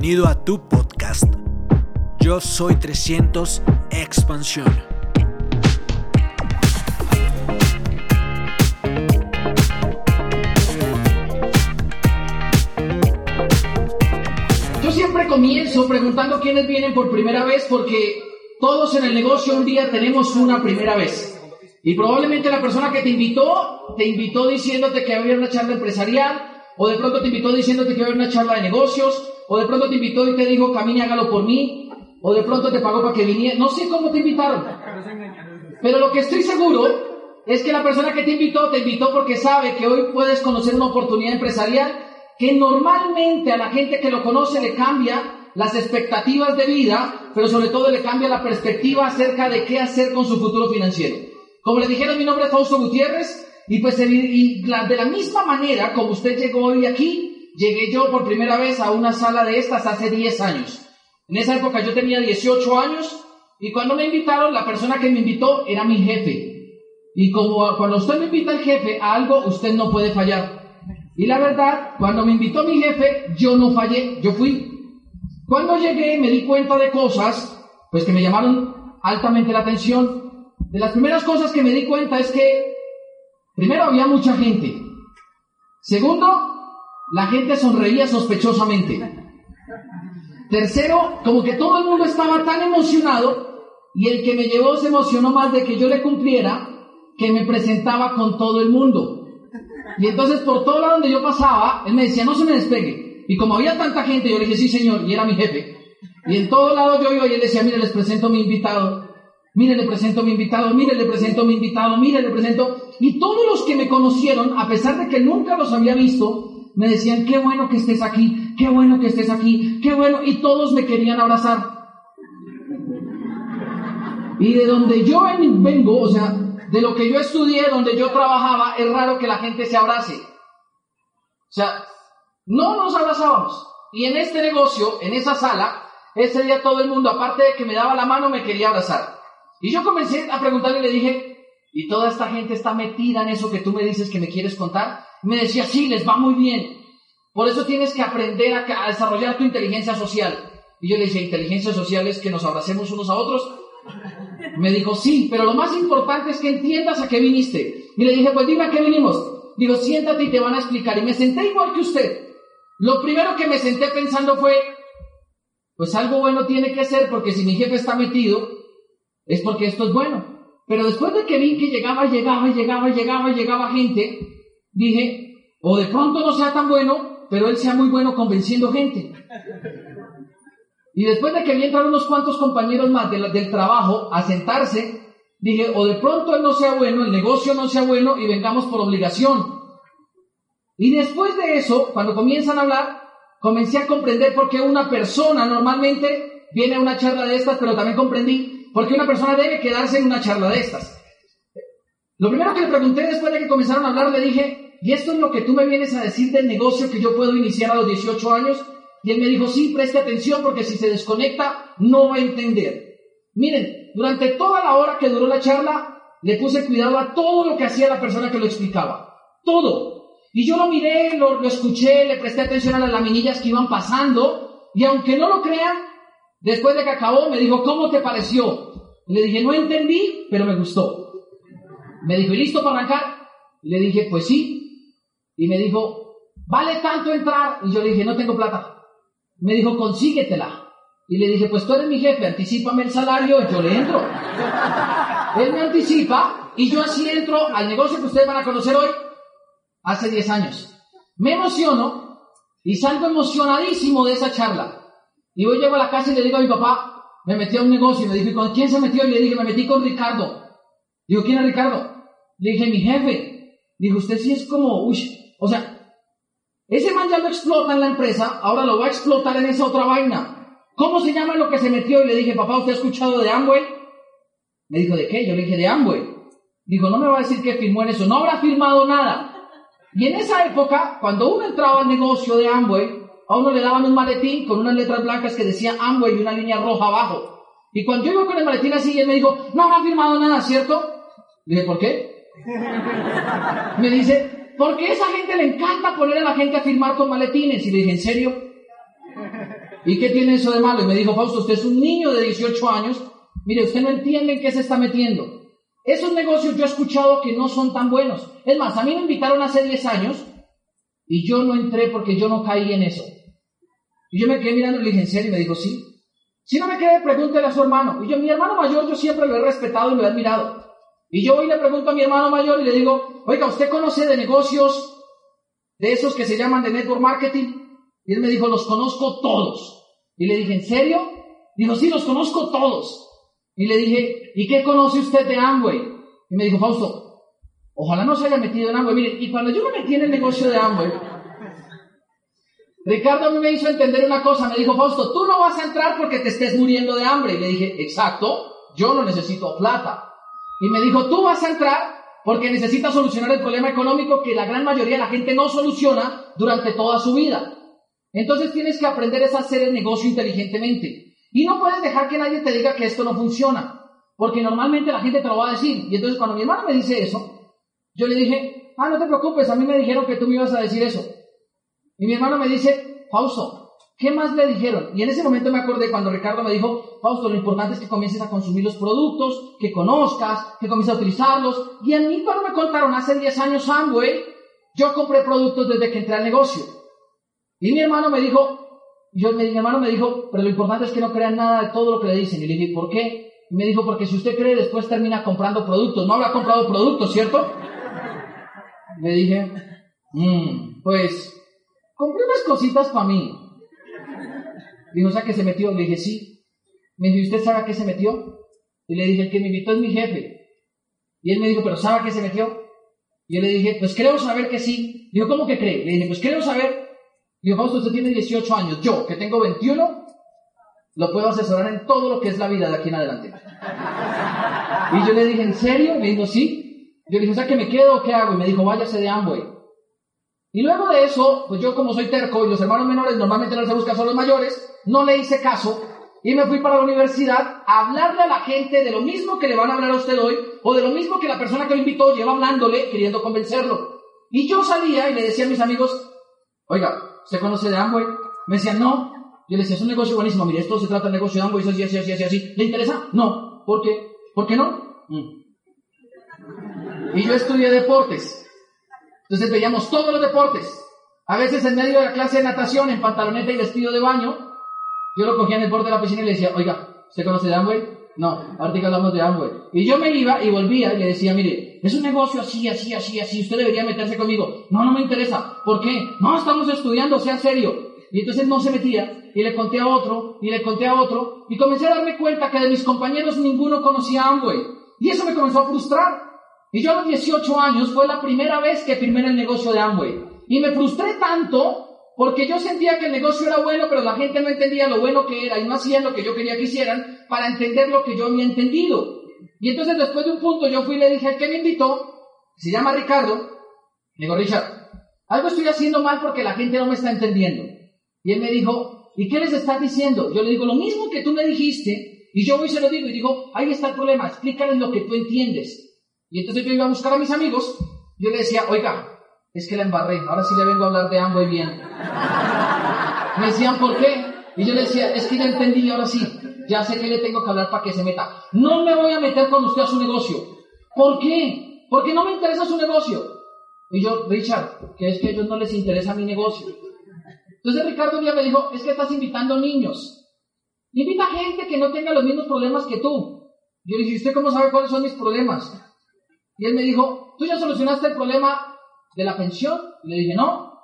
Bienvenido a tu podcast. Yo soy 300 Expansión. Yo siempre comienzo preguntando quiénes vienen por primera vez porque todos en el negocio un día tenemos una primera vez. Y probablemente la persona que te invitó, te invitó diciéndote que había una charla empresarial, o de pronto te invitó diciéndote que había una charla de negocios, o de pronto te invitó y te dijo, camine, hágalo por mí, o de pronto te pagó para que viniera. No sé cómo te invitaron. Pero lo que estoy seguro es que la persona que te invitó, te invitó porque sabe que hoy puedes conocer una oportunidad empresarial que normalmente a la gente que lo conoce le cambia las expectativas de vida, pero sobre todo le cambia la perspectiva acerca de qué hacer con su futuro financiero. Como le dijeron, mi nombre es Fausto Gutiérrez, y pues y de la misma manera como usted llegó hoy aquí, llegué yo por primera vez a una sala de estas hace 10 años. En esa época yo tenía 18 años y cuando me invitaron, la persona que me invitó era mi jefe. Y como cuando usted me invita al jefe a algo, usted no puede fallar. Y la verdad, cuando me invitó mi jefe, yo no fallé, yo fui. Cuando llegué me di cuenta de cosas, pues que me llamaron altamente la atención. De las primeras cosas que me di cuenta es que, primero, había mucha gente. Segundo, la gente sonreía sospechosamente. Tercero, como que todo el mundo estaba tan emocionado y el que me llevó se emocionó más de que yo le cumpliera que me presentaba con todo el mundo. Y entonces por todo lado donde yo pasaba, él me decía, no se me despegue. Y como había tanta gente, yo le dije, sí señor, y era mi jefe. Y en todo lado yo iba y él decía, mire, les presento mi invitado. Mire, le presento mi invitado, mire, le presento a mi invitado, mire, le presento. Y todos los que me conocieron, a pesar de que nunca los había visto, me decían, qué bueno que estés aquí, qué bueno que estés aquí, qué bueno, y todos me querían abrazar. Y de donde yo vengo, o sea, de lo que yo estudié, donde yo trabajaba, es raro que la gente se abrace. O sea, no nos abrazábamos. Y en este negocio, en esa sala, ese día todo el mundo, aparte de que me daba la mano, me quería abrazar. Y yo comencé a preguntarle y le dije, ¿y toda esta gente está metida en eso que tú me dices que me quieres contar? Me decía, sí, les va muy bien. Por eso tienes que aprender a, desarrollar tu inteligencia social. Y yo le dije, inteligencia social es que nos abracemos unos a otros. Me dijo, sí, pero lo más importante es que entiendas a qué viniste. Y le dije, pues dime a qué vinimos. Digo, siéntate y te van a explicar. Y me senté igual que usted. Lo primero que me senté pensando fue, pues algo bueno tiene que ser, porque si mi jefe está metido, es porque esto es bueno. Pero después de que vi que llegaba, llegaba, llegaba, llegaba, llegaba gente, dije, o de pronto no sea tan bueno, pero él sea muy bueno convenciendo gente. Y después de que vi entrar unos cuantos compañeros más del trabajo a sentarse, dije, o de pronto él no sea bueno, el negocio no sea bueno y vengamos por obligación. Y después de eso, cuando comienzan a hablar, comencé a comprender por qué una persona normalmente viene a una charla de estas, pero también comprendí por qué una persona debe quedarse en una charla de estas. Lo primero que le pregunté después de que comenzaron a hablar, le dije, ¿y esto es lo que tú me vienes a decir del negocio que yo puedo iniciar a los 18 años? Y él me dijo, sí, preste atención porque si se desconecta no va a entender. Miren, durante toda la hora que duró la charla, le puse cuidado a todo lo que hacía la persona que lo explicaba. Todo. Y yo lo miré, lo, escuché, le presté atención a las laminillas que iban pasando. Y aunque no lo crean, después de que acabó, me dijo, ¿cómo te pareció? le dije, no entendí, pero me gustó. Me dijo, ¿y listo para arrancar? le dije, pues sí. Y me dijo, ¿vale tanto entrar? Y yo le dije, no tengo plata. Me dijo, consíguetela. Y le dije, pues tú eres mi jefe, anticipame el salario yo le entro. Él me anticipa y yo así entro al negocio que ustedes van a conocer hoy, hace 10 años. Me emociono y salgo emocionadísimo de esa charla. Y hoy llego a la casa y le digo a mi papá, me metí a un negocio y me dijo, ¿con quién se metió? Y le dije, me metí con Ricardo. Digo, ¿quién es Ricardo? Le dije, mi jefe. Dijo, usted sí es como, uy, o sea, ese man ya lo explota en la empresa, ahora lo va a explotar en esa otra vaina. ¿Cómo se llama lo que se metió? Y le dije, papá, ¿usted ha escuchado de Amway? Me dijo, ¿de qué? Yo le dije, de Amway. Dijo, no me va a decir que firmó en eso. No habrá firmado nada. Y en esa época, cuando uno entraba al negocio de Amway, a uno le daban un maletín con unas letras blancas que decía Amway y una línea roja abajo. Y cuando yo iba con el maletín así, él me dijo, no habrá firmado nada, ¿cierto? Dije, ¿por qué? Me dice, porque esa gente le encanta poner a la gente a firmar con maletines. Y le dije, ¿en serio? ¿Y qué tiene eso de malo? Y me dijo, Fausto, usted es un niño de 18 años. Mire, usted no entiende en qué se está metiendo. Esos negocios yo he escuchado que no son tan buenos. Es más, a mí me invitaron hace 10 años y yo no entré porque yo no caí en eso. Y yo me quedé mirando y le dije, ¿en serio? Y me dijo, sí. Si no me quedé, pregúntele a su hermano. Y yo, mi hermano mayor, yo siempre lo he respetado y lo he admirado. Y yo hoy le pregunto a mi hermano mayor y le digo, oiga, ¿usted conoce de negocios de esos que se llaman de network marketing? Y él me dijo, los conozco todos. Y le dije, ¿en serio? Dijo, sí, los conozco todos. Y le dije, ¿y qué conoce usted de Amway? Y me dijo, Fausto, ojalá no se haya metido en Amway. Mire, y cuando yo me metí en el negocio de Amway, Ricardo a mí me hizo entender una cosa. Me dijo, Fausto, tú no vas a entrar porque te estés muriendo de hambre. Y le dije, exacto, yo no necesito plata. Y me dijo, tú vas a entrar porque necesitas solucionar el problema económico que la gran mayoría de la gente no soluciona durante toda su vida. Entonces tienes que aprender a hacer el negocio inteligentemente. Y no puedes dejar que nadie te diga que esto no funciona, porque normalmente la gente te lo va a decir. Y entonces cuando mi hermano me dice eso, yo le dije, ah, no te preocupes, a mí me dijeron que tú me ibas a decir eso. Y mi hermano me dice, Fausto, ¿Qué más le dijeron? Y en ese momento me acordé cuando Ricardo me dijo, Fausto, lo importante es que comiences a consumir los productos, que conozcas, que comiences a utilizarlos. Y a mí cuando me contaron hace 10 años Amway, yo compré productos desde que entré al negocio. Y mi hermano me dijo, yo, mi hermano me dijo, pero lo importante es que no crean nada de todo lo que le dicen. Y le dije, ¿por qué? Y me dijo, porque si usted cree, después termina comprando productos. No habrá comprado productos, ¿cierto? Le dije, mmm, pues, compré unas cositas para mí. Dijo, sea, que se metió. Le dije, sí. Me dijo, ¿y usted sabe a qué se metió? Y le dije, el que me invitó es mi jefe. Y él me dijo, ¿pero sabe a qué se metió? Y yo le dije, pues creo saber que sí. Dijo, ¿cómo que cree? Le dije, pues creo saber. Dijo, Fausto, usted tiene 18 años. Yo, que tengo 21, lo puedo asesorar en todo lo que es la vida de aquí en adelante. Y yo le dije, ¿en serio? Me dijo, sí. Yo le dije, sea, que me quedo o qué hago? Y me dijo, váyase de Amway. Y luego de eso, pues yo como soy terco y los hermanos menores normalmente no se buscan, son los mayores, no le hice caso y me fui para la universidad a hablarle a la gente de lo mismo que le van a hablar a usted hoy o de lo mismo que la persona que lo invitó lleva hablándole queriendo convencerlo. Y yo salía y le decía a mis amigos, oiga, ¿se conoce de Amway? Me decían, no. Yo le decía, es un negocio buenísimo, mire, esto se trata de negocio de Amway, así, así, así, así, así. ¿Le interesa? No. ¿Por qué? ¿Por qué no? Mm. Y yo estudié deportes. Entonces veíamos todos los deportes. A veces en medio de la clase de natación, en pantaloneta y vestido de baño, yo lo cogía en el borde de la piscina y le decía, oiga, ¿usted conoce de Amway? No, ahorita hablamos de Amway. Y yo me iba y volvía y le decía, mire, es un negocio así, así, así, así, usted debería meterse conmigo. No, no me interesa. ¿Por qué? No, estamos estudiando, sea serio. Y entonces no se metía y le conté a otro y le conté a otro y comencé a darme cuenta que de mis compañeros ninguno conocía Amway. Y eso me comenzó a frustrar. Y yo a los 18 años fue la primera vez que firmé en el negocio de Amway. Y me frustré tanto porque yo sentía que el negocio era bueno, pero la gente no entendía lo bueno que era y no hacían lo que yo quería que hicieran para entender lo que yo había entendido. Y entonces después de un punto yo fui y le dije al que me invitó, se llama Ricardo, le digo, Richard, algo estoy haciendo mal porque la gente no me está entendiendo. Y él me dijo, ¿y qué les estás diciendo? Yo le digo, lo mismo que tú me dijiste, y yo voy y se lo digo y digo, ahí está el problema, explícales lo que tú entiendes. Y entonces yo iba a buscar a mis amigos, yo le decía, oiga, es que la embarré, ahora sí le vengo a hablar de Amway bien. Me decían, ¿por qué? Y yo le decía, es que ya entendí, ahora sí, ya sé que le tengo que hablar para que se meta. No me voy a meter con usted a su negocio. ¿Por qué? Porque no me interesa su negocio. Y yo, Richard, que es que a ellos no les interesa mi negocio. Entonces Ricardo un día me dijo, es que estás invitando niños. Invita gente que no tenga los mismos problemas que tú. Yo le dije, ¿usted cómo sabe cuáles son mis problemas? Y él me dijo, tú ya solucionaste el problema de la pensión. le dije, no.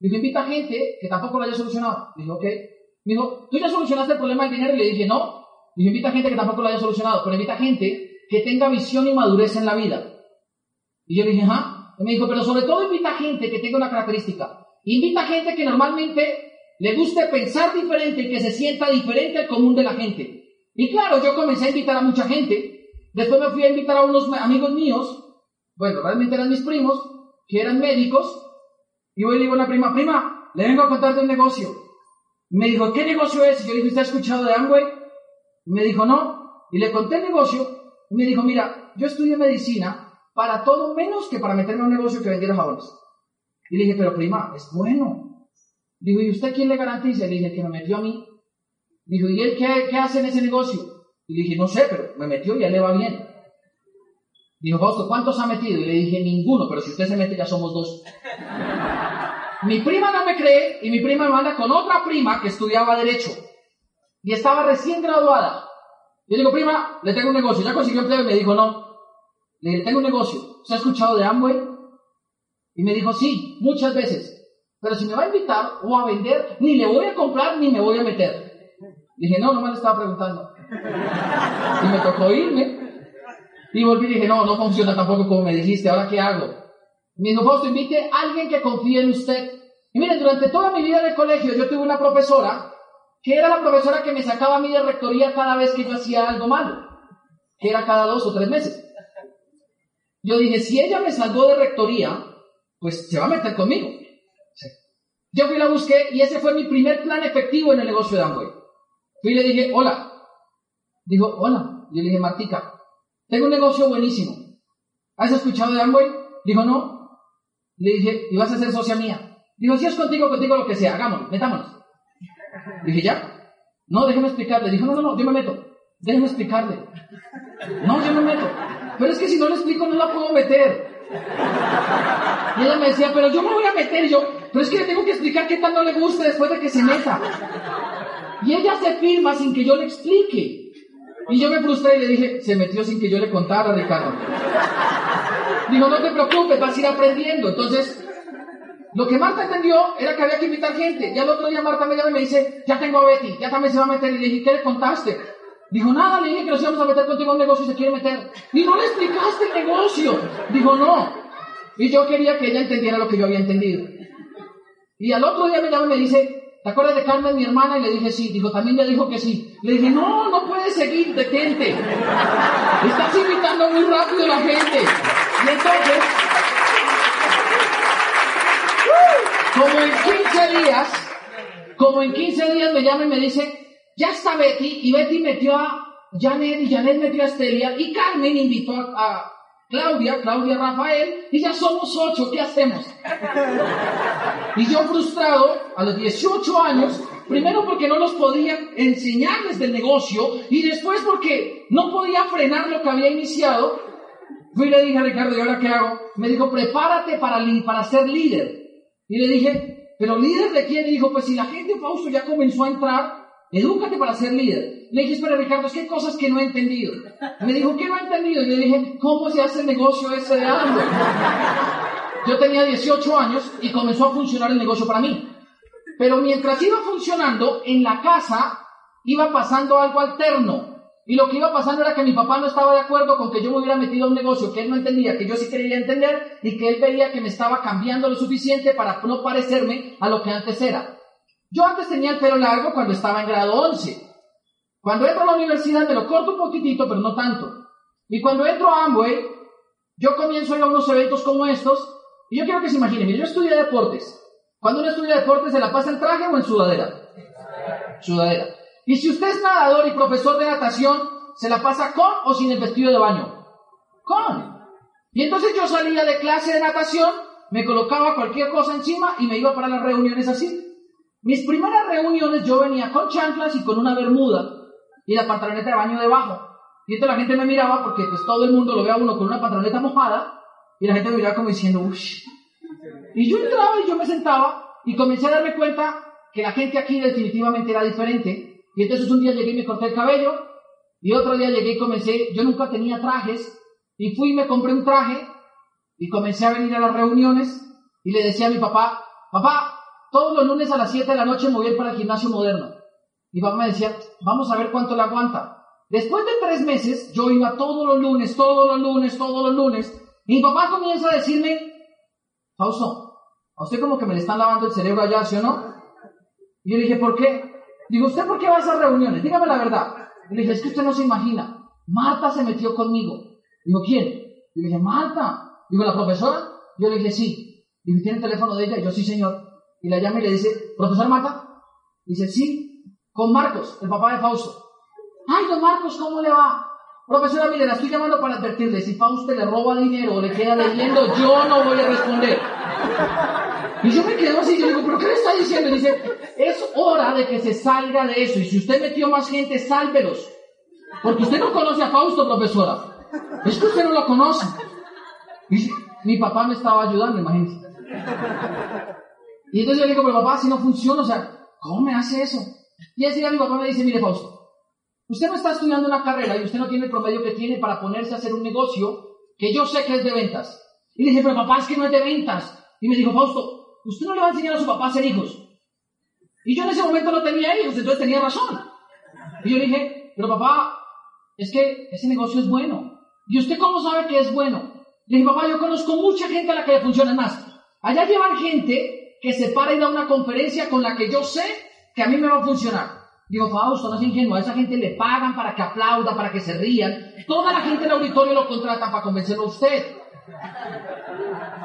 Le dije, invita gente que tampoco lo haya solucionado. Le dije, ok. Me dijo, ¿tú ya solucionaste el problema del dinero? Y le dije, no. Le dije, invita gente que tampoco lo haya solucionado, pero invita gente que tenga visión y madurez en la vida. Y yo le dije, ajá. Y me dijo, pero sobre todo invita gente que tenga una característica. Invita gente que normalmente le guste pensar diferente y que se sienta diferente al común de la gente. Y claro, yo comencé a invitar a mucha gente. Después me fui a invitar a unos amigos míos. Bueno, realmente eran mis primos que eran médicos, y voy y le digo a la prima, prima, le vengo a contar de un negocio. Me dijo, ¿qué negocio es? Y yo le dije, ¿usted ha escuchado de Amway? me dijo, no. Y le conté el negocio, y me dijo, mira, yo estudié medicina para todo menos que para meterme a un negocio que vendiera jabones. Y le dije, pero prima, es bueno. Digo, ¿y usted quién le garantiza? Le dije, que me metió a mí. Dijo, ¿y él qué hace en ese negocio? Y le dije, no sé, pero me metió y ya le va bien. Dijo, Fausto, ¿cuántos ha metido? Y le dije, ninguno, pero si usted se mete ya somos dos. mi prima no me cree y mi prima me manda con otra prima que estudiaba Derecho y estaba recién graduada. Yo le digo, prima, le tengo un negocio. ¿Ya consiguió empleo? Y me dijo, no. Le dije, tengo un negocio. ¿Se ha escuchado de Amway? Y me dijo, sí, muchas veces. Pero si me va a invitar o a vender, ni le voy a comprar ni me voy a meter. Le dije, no, nomás le estaba preguntando. Y me tocó irme. Y volví y dije, no, no funciona tampoco como me dijiste, ¿ahora qué hago? Me dijo, invite a alguien que confíe en usted. Y miren, durante toda mi vida en el colegio yo tuve una profesora que era la profesora que me sacaba a mí de rectoría cada vez que yo hacía algo malo, que era cada dos o tres meses. Yo dije, si ella me salvó de rectoría, pues se va a meter conmigo. Yo fui y la busqué y ese fue mi primer plan efectivo en el negocio de Amway. Fui y le dije, hola. Dijo, hola. Yo le dije, Martica, tengo un negocio buenísimo. ¿Has escuchado de Amway? Dijo, no. Le dije, ¿y vas a ser socia mía? Dijo, si es contigo, contigo lo que sea, hagámoslo, metámonos. Dije, ¿ya? No, déjeme explicarle. Dijo, no, no, no, yo me meto. Déjeme explicarle. No, yo me meto. Pero es que si no le explico no la puedo meter. Y ella me decía, pero yo me voy a meter. yo, pero es que le tengo que explicar qué tal no le gusta después de que se meta. Y ella se firma sin que yo le explique. Y yo me frustré y le dije, se metió sin que yo le contara, Ricardo. Digo, no te preocupes, vas a ir aprendiendo. Entonces, lo que Marta entendió era que había que invitar gente. Ya el otro día Marta me llama y me dice, ya tengo a Betty, ya también se va a meter. Y le dije, ¿qué le contaste? Dijo, nada, le dije que nos íbamos a meter contigo en un negocio y se quiere meter. Y no le explicaste el negocio. Dijo, no. Y yo quería que ella entendiera lo que yo había entendido. Y al otro día me llama y me dice, ¿te acuerdas de Carmen, mi hermana? Y le dije, sí. Dijo, también le dijo que sí. Le dije, no, no puedes seguir, detente. Estás invitando muy rápido a la gente. Y entonces, como en 15 días, como en 15 días me llama y me dice, ya está Betty, y Betty metió a Janet, y Janet metió a Estelia, y Carmen invitó a, Claudia, Claudia Rafael, y ya somos ocho, ¿qué hacemos? Y yo frustrado, a los 18 años, primero porque no los podía enseñarles del negocio, y después porque no podía frenar lo que había iniciado, fui y le dije a Ricardo, ¿y ahora qué hago? Me dijo, prepárate para, para ser líder. Y le dije, ¿pero líder de quién? Y dijo, pues si la gente, Fausto, ya comenzó a entrar, edúcate para ser líder. Le dije, espera Ricardo, es cosas que no he entendido. Me dijo, ¿qué no he entendido? Y le dije, ¿cómo se hace el negocio ese de algo? Yo tenía 18 años y comenzó a funcionar el negocio para mí. Pero mientras iba funcionando, en la casa iba pasando algo alterno. Y lo que iba pasando era que mi papá no estaba de acuerdo con que yo me hubiera metido a un negocio que él no entendía, que yo sí quería entender y que él veía que me estaba cambiando lo suficiente para no parecerme a lo que antes era. Yo antes tenía el pelo largo cuando estaba en grado 11. Cuando entro a la universidad me lo corto un poquitito, pero no tanto. Y cuando entro a Amway, yo comienzo a ir a unos eventos como estos y yo quiero que se imaginen, yo estudié deportes. Cuando uno estudia deportes, ¿se la pasa en traje o en sudadera? Sudadera. Y si usted es nadador y profesor de natación, ¿se la pasa con o sin el vestido de baño? Con. Y entonces yo salía de clase de natación, me colocaba cualquier cosa encima y me iba para las reuniones así. Mis primeras reuniones yo venía con chanclas y con una bermuda y la pantaloneta de baño debajo. Y entonces la gente me miraba porque pues todo el mundo lo ve a uno con una pantaloneta mojada y la gente me miraba como diciendo, uff. Y yo entraba y yo me sentaba y comencé a darme cuenta que la gente aquí definitivamente era diferente y entonces un día llegué y me corté el cabello, y otro día llegué y comencé, yo nunca tenía trajes, y fui y me compré un traje, y comencé a venir a las reuniones, y le decía a mi papá, papá, todos los lunes a las 7 de la noche me voy para el gimnasio moderno. Mi papá me decía, vamos a ver cuánto le aguanta. Después de tres meses, yo iba todos los lunes, todos los lunes, todos los lunes, y mi papá comienza a decirme, Fausto, a usted como que me le están lavando el cerebro allá, ¿sí o no? Y yo le dije, ¿por qué? Digo, ¿usted por qué va a esas reuniones? Dígame la verdad. Y le dije, es que usted no se imagina. Marta se metió conmigo. Digo, ¿quién? Y le dije, Marta. Digo, ¿la profesora? Yo le dije, sí. Digo, ¿tiene el teléfono de ella? Y yo, sí, señor. Y la llama y le dice, ¿profesor Marta? Dice, sí, con Marcos, el papá de Fausto. Ay, don Marcos, ¿cómo le va? Profesora, mire, la estoy llamando para advertirle, si Fausto le roba dinero o le queda leyendo, yo no voy a responder. Y yo me quedo así, yo digo, ¿pero qué le está diciendo? Y dice, Es hora de que se salga de eso. Y si usted metió más gente, sálvelos. Porque usted no conoce a Fausto, profesora. Es que usted no lo conoce. mi papá me estaba ayudando, imagínese. Y entonces yo le digo, pero papá, si no funciona, o sea, ¿cómo me hace eso? Y así mi papá me dice, mire Fausto, usted no está estudiando una carrera y usted no tiene el promedio que tiene para ponerse a hacer un negocio que yo sé que es de ventas. Y le dije, pero papá, es que no es de ventas. Y me dijo, Fausto, usted no le va a enseñar a su papá a hacer hijos. Y yo en ese momento no tenía hijos, entonces tenía razón. Y yo le dije, pero papá, es que ese negocio es bueno. ¿Y usted cómo sabe que es bueno? Le dije, papá, yo conozco mucha gente a la que le funciona más. Allá llevan gente que se para y da una conferencia con la que yo sé que a mí me va a funcionar. Digo, Fausto, no es ingenuo, a esa gente le pagan para que aplauda, para que se rían. Toda la gente del auditorio lo contrata para convencerlo a usted.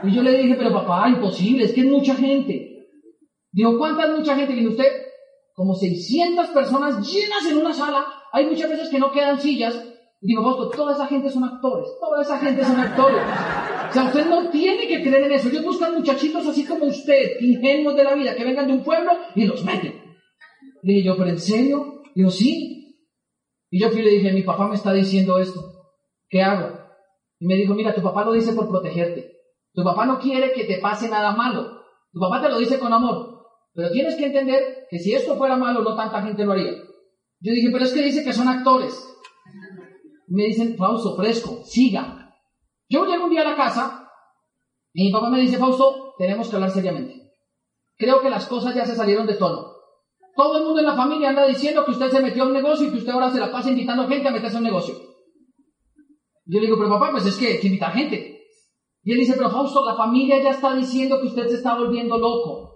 Y yo le dije, pero papá, imposible, es que es mucha gente. Digo, ¿cuánta es mucha gente? Viene usted, como 600 personas llenas en una sala. Hay muchas veces que no quedan sillas. Digo, Fausto, toda esa gente son actores, toda esa gente son actores. O sea, usted no tiene que creer en eso. Ellos buscan muchachitos así como usted, ingenuos de la vida, que vengan de un pueblo y los meten. Le dije yo, ¿pero en serio? Digo, sí. Y yo fui y le dije, mi papá me está diciendo esto. ¿Qué hago? Y me dijo, mira, tu papá lo dice por protegerte. Tu papá no quiere que te pase nada malo. Tu papá te lo dice con amor. Pero tienes que entender que si esto fuera malo, no tanta gente lo haría. Yo dije, pero es que dice que son actores. me dicen, Fausto, fresco, siga. Yo llego un día a la casa y mi papá me dice, Fausto, tenemos que hablar seriamente. Creo que las cosas ya se salieron de tono. Todo el mundo en la familia anda diciendo que usted se metió a un negocio y que usted ahora se la pasa invitando gente a meterse a un negocio. Yo le digo, pero papá, pues es que, que invita gente. Y él dice, pero Fausto, la familia ya está diciendo que usted se está volviendo loco.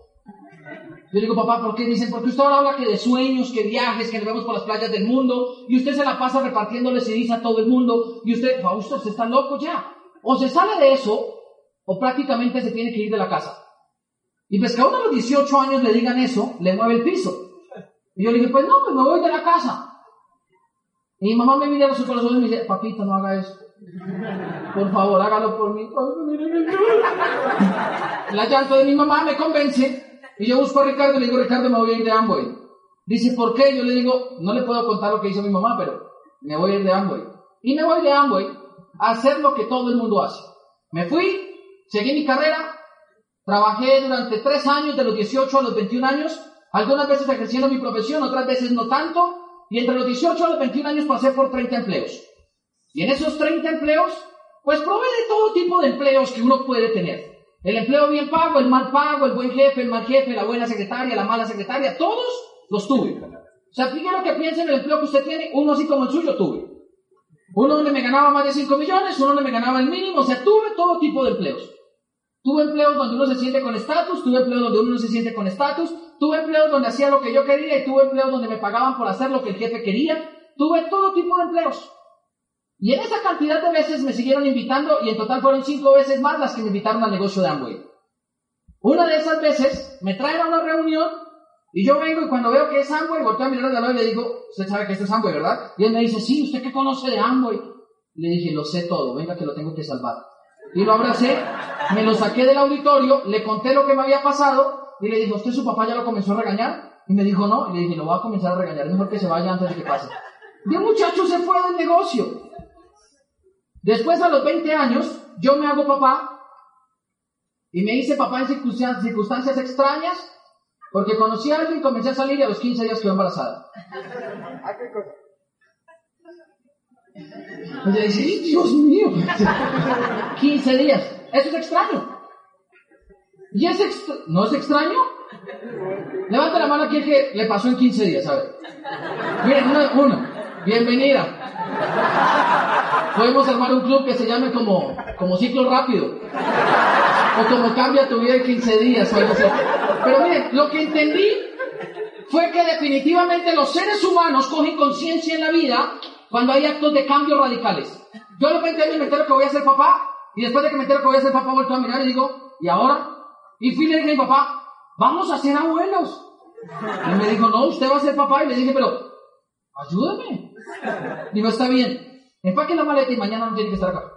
Yo le digo, papá, ¿por qué? Dicen, porque usted ahora habla que de sueños, que viajes, que nos vemos por las playas del mundo, y usted se la pasa repartiéndole ceniza a todo el mundo, y usted, Fausto, se está loco ya. O se sale de eso, o prácticamente se tiene que ir de la casa. Y pues que a uno a los 18 años le digan eso, le mueve el piso. Y yo le dije, pues no, pues me voy de la casa. Y mi mamá me mira a los ojos y me dice, papito, no haga eso. Por favor, hágalo por mí. La llanto de mi mamá me convence. Y yo busco a Ricardo y le digo, Ricardo, me voy a ir de Amway. Dice, ¿por qué? Yo le digo, no le puedo contar lo que hizo mi mamá, pero me voy a ir de Amway. Y me voy de Amway hacer lo que todo el mundo hace. Me fui, seguí mi carrera, trabajé durante tres años, de los 18 a los 21 años, algunas veces ejerciendo mi profesión, otras veces no tanto, y entre los 18 a los 21 años pasé por 30 empleos. Y en esos 30 empleos, pues probé de todo tipo de empleos que uno puede tener. El empleo bien pago, el mal pago, el buen jefe, el mal jefe, la buena secretaria, la mala secretaria, todos los tuve. O sea, primero que piensen en el empleo que usted tiene, uno así como el suyo tuve. Uno donde me ganaba más de 5 millones, uno donde me ganaba el mínimo, o sea, tuve todo tipo de empleos. Tuve empleos donde uno se siente con estatus, tuve empleos donde uno no se siente con estatus, tuve empleos donde hacía lo que yo quería y tuve empleos donde me pagaban por hacer lo que el jefe quería. Tuve todo tipo de empleos. Y en esa cantidad de veces me siguieron invitando y en total fueron cinco veces más las que me invitaron al negocio de Amway. Una de esas veces me traen a una reunión y yo vengo y cuando veo que es Amway, volteo a mirar al lado y le digo, usted sabe que esto es Amway, ¿verdad? Y él me dice, sí, ¿usted qué conoce de Amway? Le dije, lo sé todo, venga que lo tengo que salvar. Y lo abracé, me lo saqué del auditorio, le conté lo que me había pasado y le dije, ¿usted su papá ya lo comenzó a regañar? Y me dijo, no. Y le dije, lo voy a comenzar a regañar, mejor que se vaya antes de que pase. Y el muchacho se fue del negocio. Después, a los 20 años, yo me hago papá y me hice papá en circunstancias extrañas porque conocí a alguien, comencé a salir y a los 15 días quedó embarazada. Y yo dije, Dios mío, 15 días. Eso es extraño. ¿Y es no es extraño? Levanta la mano aquí que le pasó en 15 días, a ver. Miren, uno, uno. Bienvenida. Podemos armar un club que se llame como, como ciclo rápido. O como cambia tu vida en 15 días. Pero miren, lo que entendí fue que definitivamente los seres humanos cogen conciencia en la vida cuando hay actos de cambio radicales. Yo de repente me entero que voy a ser papá, y después de que me entero que voy a ser papá, vuelto a mirar y digo, ¿y ahora? Y fui y le dije a mi papá, vamos a ser abuelos. Y me dijo, no, usted va a ser papá. Y le dije, pero, ayúdame. Digo, está bien, empaque la maleta y mañana no tiene que estar acá.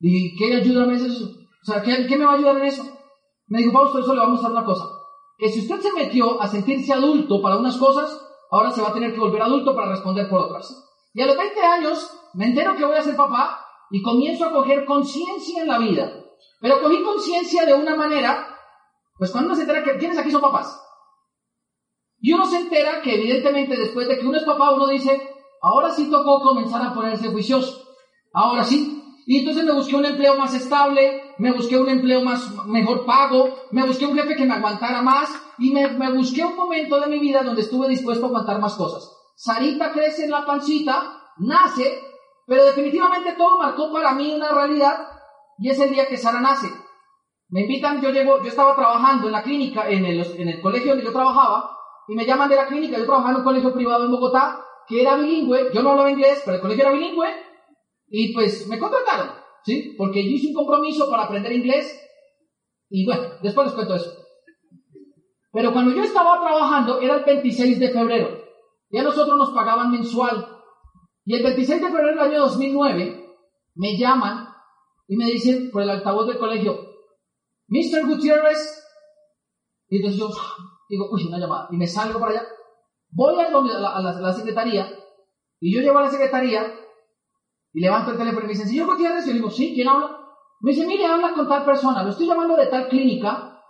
Y ¿qué ayúdame es eso? O sea, ¿qué, ¿qué, me va a ayudar en eso? Me dijo, Fausto, eso le vamos a dar una cosa. que si usted se metió a sentirse adulto para unas cosas, ahora se va a tener que volver adulto para responder por otras. Y a los 20 años me entero que voy a ser papá y comienzo a coger conciencia en la vida. Pero cogí conciencia de una manera, pues cuando uno se entera que, ¿quiénes aquí son papás? Y uno se entera que evidentemente después de que uno es papá, uno dice, ahora sí tocó comenzar a ponerse juicioso. Ahora sí. Y entonces me busqué un empleo más estable, me busqué un empleo más mejor pago, me busqué un jefe que me aguantara más y me, me busqué un momento de mi vida donde estuve dispuesto a aguantar más cosas. Sarita crece en la pancita, nace, pero definitivamente todo marcó para mí una realidad y es el día que Sara nace. Me invitan, yo llego, yo estaba trabajando en la clínica, en el, en el colegio donde yo trabajaba, y me llaman de la clínica, yo trabajaba en un colegio privado en Bogotá, que era bilingüe, yo no hablaba inglés, pero el colegio era bilingüe, y pues me contrataron, ¿sí? Porque yo hice un compromiso para aprender inglés, y bueno, después les cuento eso. Pero cuando yo estaba trabajando, era el 26 de febrero, y a nosotros nos pagaban mensual, y el 26 de febrero del año 2009, me llaman y me dicen por el altavoz del colegio, Mr. Gutiérrez, y entonces yo digo, uy, una llamada, y me salgo para allá, voy a, donde, a, la, secretaría, y yo llego a la secretaría, y levanto el teléfono y me dicen, señor Gutiérrez, yo digo, sí, ¿quién habla? Me dice, mire, habla con tal persona, lo estoy llamando de tal clínica,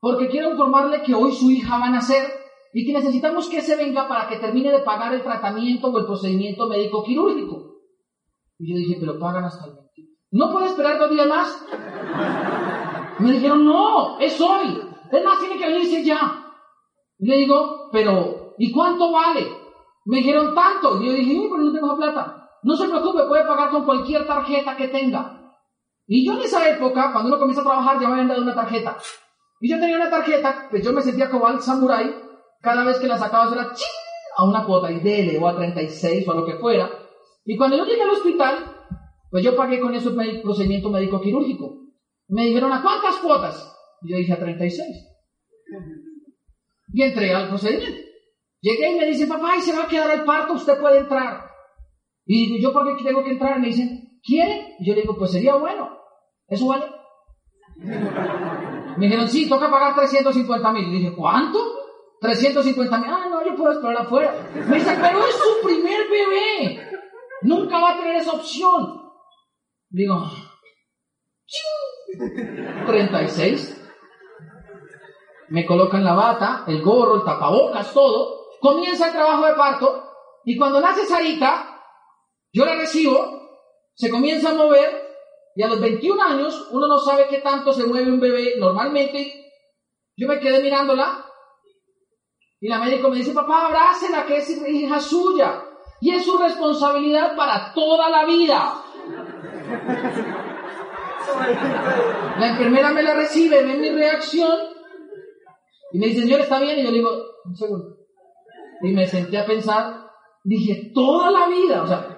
porque quiero informarle que hoy su hija va a nacer, y que necesitamos que se venga para que termine de pagar el tratamiento o el procedimiento médico quirúrgico. Y yo dije, pero pagan hasta el 21. ¿No puede esperar dos días más? Me dijeron, no, es hoy. Es más, tiene que venirse ya. Y le digo, pero, ¿y cuánto vale? Me dijeron tanto. Y yo dije, pero no tengo plata. No se preocupe, puede pagar con cualquier tarjeta que tenga. Y yo en esa época, cuando uno comienza a trabajar, ya me habían dado una tarjeta. Y yo tenía una tarjeta, pues yo me sentía como al samurái, cada vez que la sacabas era a una cuota y o a 36 o a lo que fuera. Y cuando yo llegué al hospital, pues yo pagué con eso el procedimiento médico quirúrgico. Me dijeron, ¿a cuántas cuotas? Y yo dije, a 36. Y entré al procedimiento. Llegué y me dice, papá, y se va a quedar el parto, usted puede entrar. Y digo, ¿yo por qué tengo que entrar? Me dicen, ¿quiere? Y yo le digo, pues sería bueno. ¿Eso vale? Me dijeron, sí, toca pagar 350 mil. Y dije, ¿cuánto? 350 mil. Ah, no, yo puedo esperar afuera. Me dice, pero es su primer bebé. Nunca va a tener esa opción. Digo, 36. Me colocan la bata, el gorro, el tapabocas, todo. Comienza el trabajo de parto. Y cuando nace Sarita, yo la recibo, se comienza a mover. Y a los 21 años, uno no sabe qué tanto se mueve un bebé. Normalmente, yo me quedé mirándola y la médico me dice, papá, abrácela, que es hija suya. Y es su responsabilidad para toda la vida. La enfermera me la recibe, ve mi reacción y me dice, señor, ¿está bien? Y yo le digo, un segundo. Y me senté a pensar, dije, toda la vida, o sea,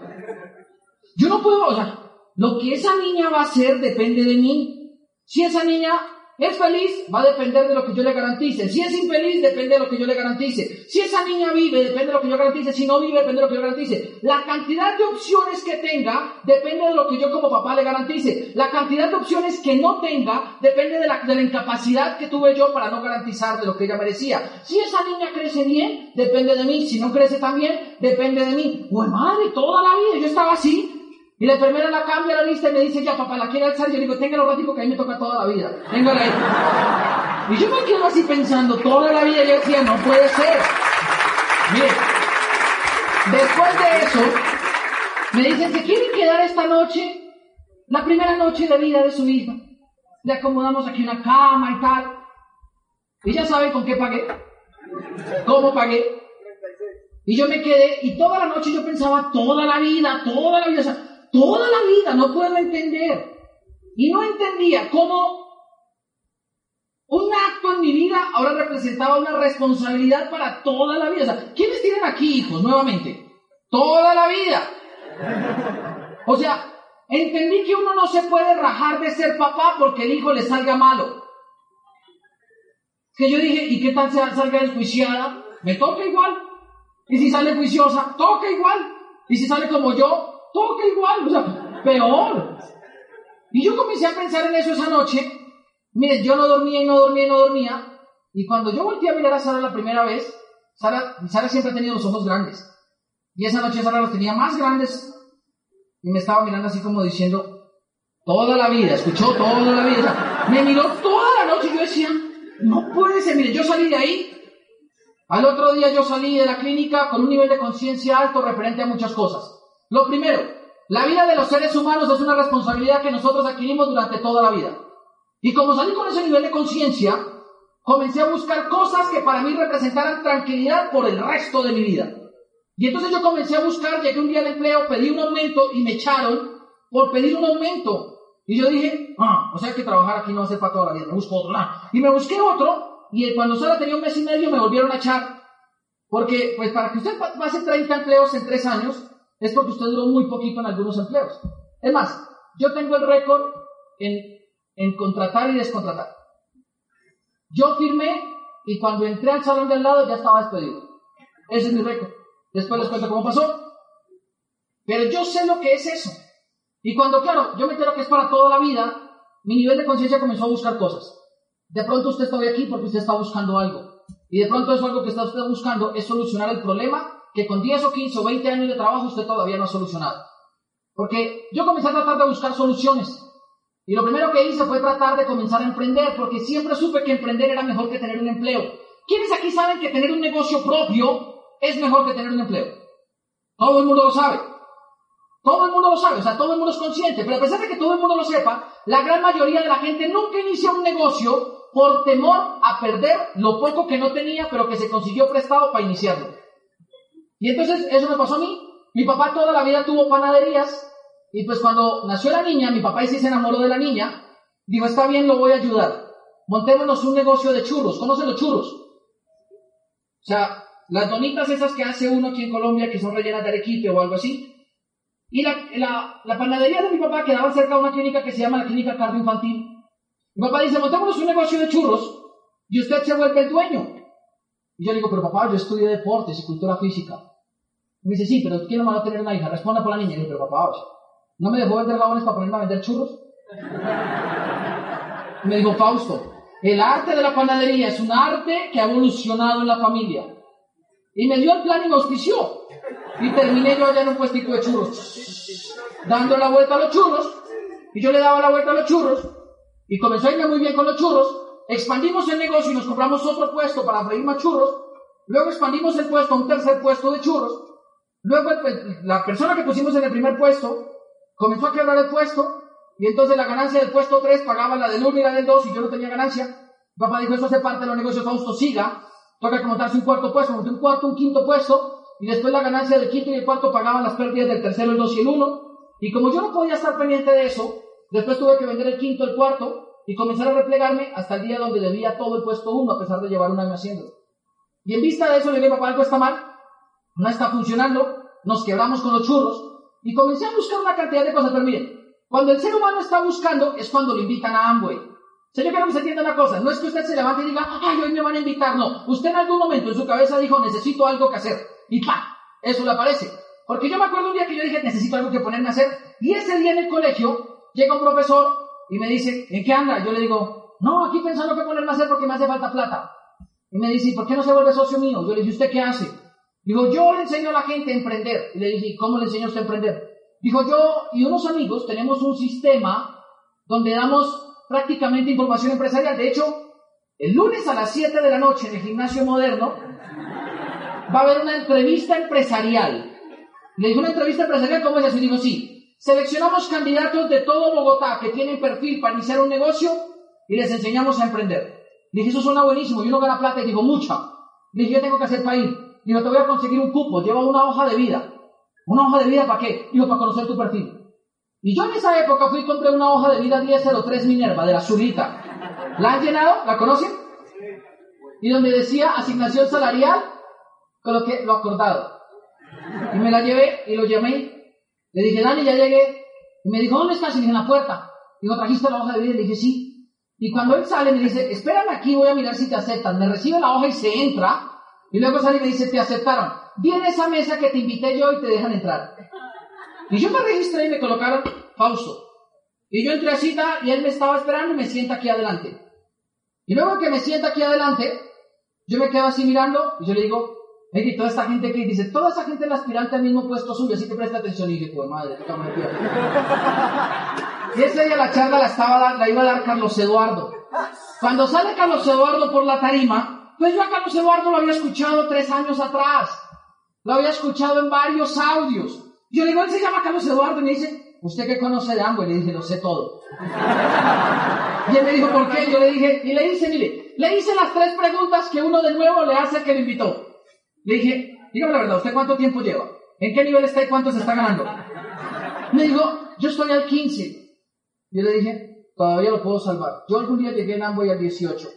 yo no puedo, o sea, lo que esa niña va a hacer depende de mí. Si esa niña es feliz, va a depender de lo que yo le garantice. Si es infeliz, depende de lo que yo le garantice. Si esa niña vive, depende de lo que yo garantice. Si no vive, depende de lo que yo garantice. La cantidad de opciones que tenga, depende de lo que yo como papá le garantice. La cantidad de opciones que no tenga, depende de la, de la incapacidad que tuve yo para no garantizar de lo que ella merecía. Si esa niña crece bien, depende de mí. Si no crece tan bien, depende de mí. Pues madre, toda la vida yo estaba así. Y la enfermera la cambia la lista y me dice, ya papá, la quiere alzar. Yo le digo, tenga los ratico que a mí me toca toda la vida. Téngala ahí. Y yo me quedo así pensando toda la vida. Yo decía, no puede ser. Mire, después de eso, me dicen, ¿se quieren quedar esta noche? La primera noche de vida de su hija. Le acomodamos aquí una cama y tal. Y ya saben con qué pagué. ¿Cómo pagué? Y yo me quedé, y toda la noche yo pensaba, toda la vida, toda la vida, Toda la vida no puedo entender. Y no entendía cómo un acto en mi vida ahora representaba una responsabilidad para toda la vida. ¿quiénes tienen aquí hijos nuevamente? Toda la vida. O sea, entendí que uno no se puede rajar de ser papá porque el hijo le salga malo. Que yo dije, ¿y qué tal salga desjuiciada? Me toca igual. Y si sale juiciosa, toca igual. Y si sale como yo, toca igual, o sea, peor. Y yo comencé a pensar en eso esa noche. Mire, yo no dormía y no dormía y no dormía. Y cuando yo volteé a mirar a Sara la primera vez, Sara, Sara siempre ha tenido los ojos grandes. Y esa noche Sara los tenía más grandes y me estaba mirando así como diciendo, toda la vida, escuchó toda la vida. me miró toda la noche y yo decía, no puede ser, mire, yo salí de ahí. Al otro día yo salí de la clínica con un nivel de conciencia alto referente a muchas cosas. Lo primero, la vida de los seres humanos es una responsabilidad que nosotros adquirimos durante toda la vida. Y como salí con ese nivel de conciencia, comencé a buscar cosas que para mí representaran tranquilidad por el resto de mi vida. Y entonces yo comencé a buscar, llegué un día al empleo, pedí un aumento y me echaron por pedir un aumento. Y yo dije, ah, o sea que trabajar aquí no va a ser para toda la vida, me busco otro. Y me busqué otro, y cuando solo tenía un mes y medio me volvieron a echar. Porque, pues para que usted pase 30 empleos en 3 años, es porque usted duró muy poquito en algunos empleos. Es más, yo tengo el récord en, en contratar y descontratar. Yo firmé y cuando entré al salón de al lado ya estaba despedido. Ese es mi récord. Después les cuento cómo pasó. Pero yo sé lo que es eso. Y cuando, claro, yo me entero que es para toda la vida, mi nivel de conciencia comenzó a buscar cosas. De pronto usted está hoy aquí porque usted está buscando algo. Y de pronto eso algo que está usted buscando es solucionar el problema que con 10 o 15 o 20 años de trabajo usted todavía no ha solucionado. Porque yo comencé a tratar de buscar soluciones. Y lo primero que hice fue tratar de comenzar a emprender, porque siempre supe que emprender era mejor que tener un empleo. ¿Quiénes aquí saben que tener un negocio propio es mejor que tener un empleo. Todo el mundo lo sabe. Todo el mundo lo sabe, o sea, todo el mundo es consciente. Pero a pesar de que todo el mundo lo sepa, la gran mayoría de la gente nunca inicia un negocio por temor a perder lo poco que no tenía, pero que se consiguió prestado para iniciarlo. Y entonces eso me pasó a mí. Mi papá toda la vida tuvo panaderías y pues cuando nació la niña, mi papá sí se enamoró de la niña, dijo, está bien, lo voy a ayudar. Montémonos un negocio de churros. ¿Conocen los churros? O sea, las donitas esas que hace uno aquí en Colombia, que son rellenas de arequipe o algo así. Y la, la, panadería de mi papá quedaba cerca de una clínica que se llama la Clínica Infantil. Mi papá dice, montémonos un negocio de churros y usted se vuelve el dueño. Y yo le digo, pero papá, yo estudié deportes y cultura física. Y me dice, sí, pero quiero más tener una hija. Responda por la niña. Y yo pero papá, ¿no me dejó vender jabones para ponerme a vender churros? Y me dijo, Fausto, el arte de la panadería es un arte que ha evolucionado en la familia. Y me dio el plan y me auspició. Y terminé yo allá en un puestico de churros, dando la vuelta a los churros. Y yo le daba la vuelta a los churros. Y comenzó a irme muy bien con los churros. Expandimos el negocio y nos compramos otro puesto para freír más churros. Luego expandimos el puesto a un tercer puesto de churros. Luego la persona que pusimos en el primer puesto comenzó a quebrar el puesto. Y entonces la ganancia del puesto 3 pagaba la del 1 y la del 2 y yo no tenía ganancia. papá dijo, eso hace parte de los negocios, Fausto, siga toca que montarse un cuarto puesto, monté un cuarto, un quinto puesto, y después la ganancia del quinto y el cuarto pagaban las pérdidas del tercero, el dos y el uno. Y como yo no podía estar pendiente de eso, después tuve que vender el quinto, el cuarto, y comenzar a replegarme hasta el día donde debía todo el puesto uno, a pesar de llevar un año haciéndolo. Y en vista de eso le dije, papá, algo está mal, no está funcionando, nos quebramos con los churros, y comencé a buscar una cantidad de cosas. Pero miren, cuando el ser humano está buscando, es cuando lo invitan a Amway. Señor, que se entienda una cosa. No es que usted se levante y diga, ay, hoy me van a invitar. No. Usted en algún momento en su cabeza dijo, necesito algo que hacer. Y ¡pa! Eso le aparece. Porque yo me acuerdo un día que yo dije, necesito algo que ponerme a hacer. Y ese día en el colegio llega un profesor y me dice, ¿en qué anda? Yo le digo, no, aquí pensando qué ponerme a hacer porque me hace falta plata. Y me dice, ¿por qué no se vuelve socio mío? Yo le dije, ¿usted qué hace? Dijo, yo le enseño a la gente a emprender. Y le dije, ¿cómo le enseñó a usted a emprender? Dijo, yo y unos amigos tenemos un sistema donde damos prácticamente información empresarial. De hecho, el lunes a las 7 de la noche en el gimnasio moderno va a haber una entrevista empresarial. Le digo una entrevista empresarial, ¿cómo es así? Digo, sí. Seleccionamos candidatos de todo Bogotá que tienen perfil para iniciar un negocio y les enseñamos a emprender. dije, eso suena buenísimo. Y uno gana plata y digo, mucha. dije, yo tengo que hacer para ir. Digo, te voy a conseguir un cupo. Lleva una hoja de vida. ¿Una hoja de vida para qué? Digo, para conocer tu perfil. Y yo en esa época fui y compré una hoja de vida 1003 Minerva, de la azulita. ¿La han llenado? ¿La conocen? Y donde decía asignación salarial, coloqué lo acordado. Y me la llevé y lo llamé. Le dije, Dani, ya llegué. Y me dijo, ¿dónde estás? Y dije, en la puerta. Digo, ¿trajiste la hoja de vida? Y le dije, sí. Y cuando él sale, me dice, espérame aquí, voy a mirar si te aceptan. Me recibe la hoja y se entra. Y luego sale y me dice, te aceptaron. Viene esa mesa que te invité yo y te dejan entrar. Y yo me registré y me colocaron Fausto. Y yo entré a cita y él me estaba esperando y me sienta aquí adelante. Y luego que me sienta aquí adelante, Yo me quedo así mirando y yo le digo, y toda esta gente que dice, toda esa gente es la aspirante al mismo puesto suyo, así que presta atención. Y dije, pues madre, me pierdo. Y ese día la charla la, estaba, la iba a dar Carlos Eduardo. Cuando sale Carlos Eduardo por la tarima, pues yo a Carlos Eduardo lo había escuchado tres años atrás. Lo había escuchado en varios audios. Yo le digo, él se llama Carlos Eduardo y me dice, ¿usted qué conoce de Amway? Le dije, lo sé todo. Y él me dijo, ¿por qué? Yo le dije, y le hice, mire, le hice las tres preguntas que uno de nuevo le hace al que me invitó. Le dije, dígame la verdad, ¿usted cuánto tiempo lleva? ¿En qué nivel está y cuánto se está ganando? Me dijo, yo estoy al 15. Yo le dije, todavía lo puedo salvar. Yo algún día llegué en Amboy al 18.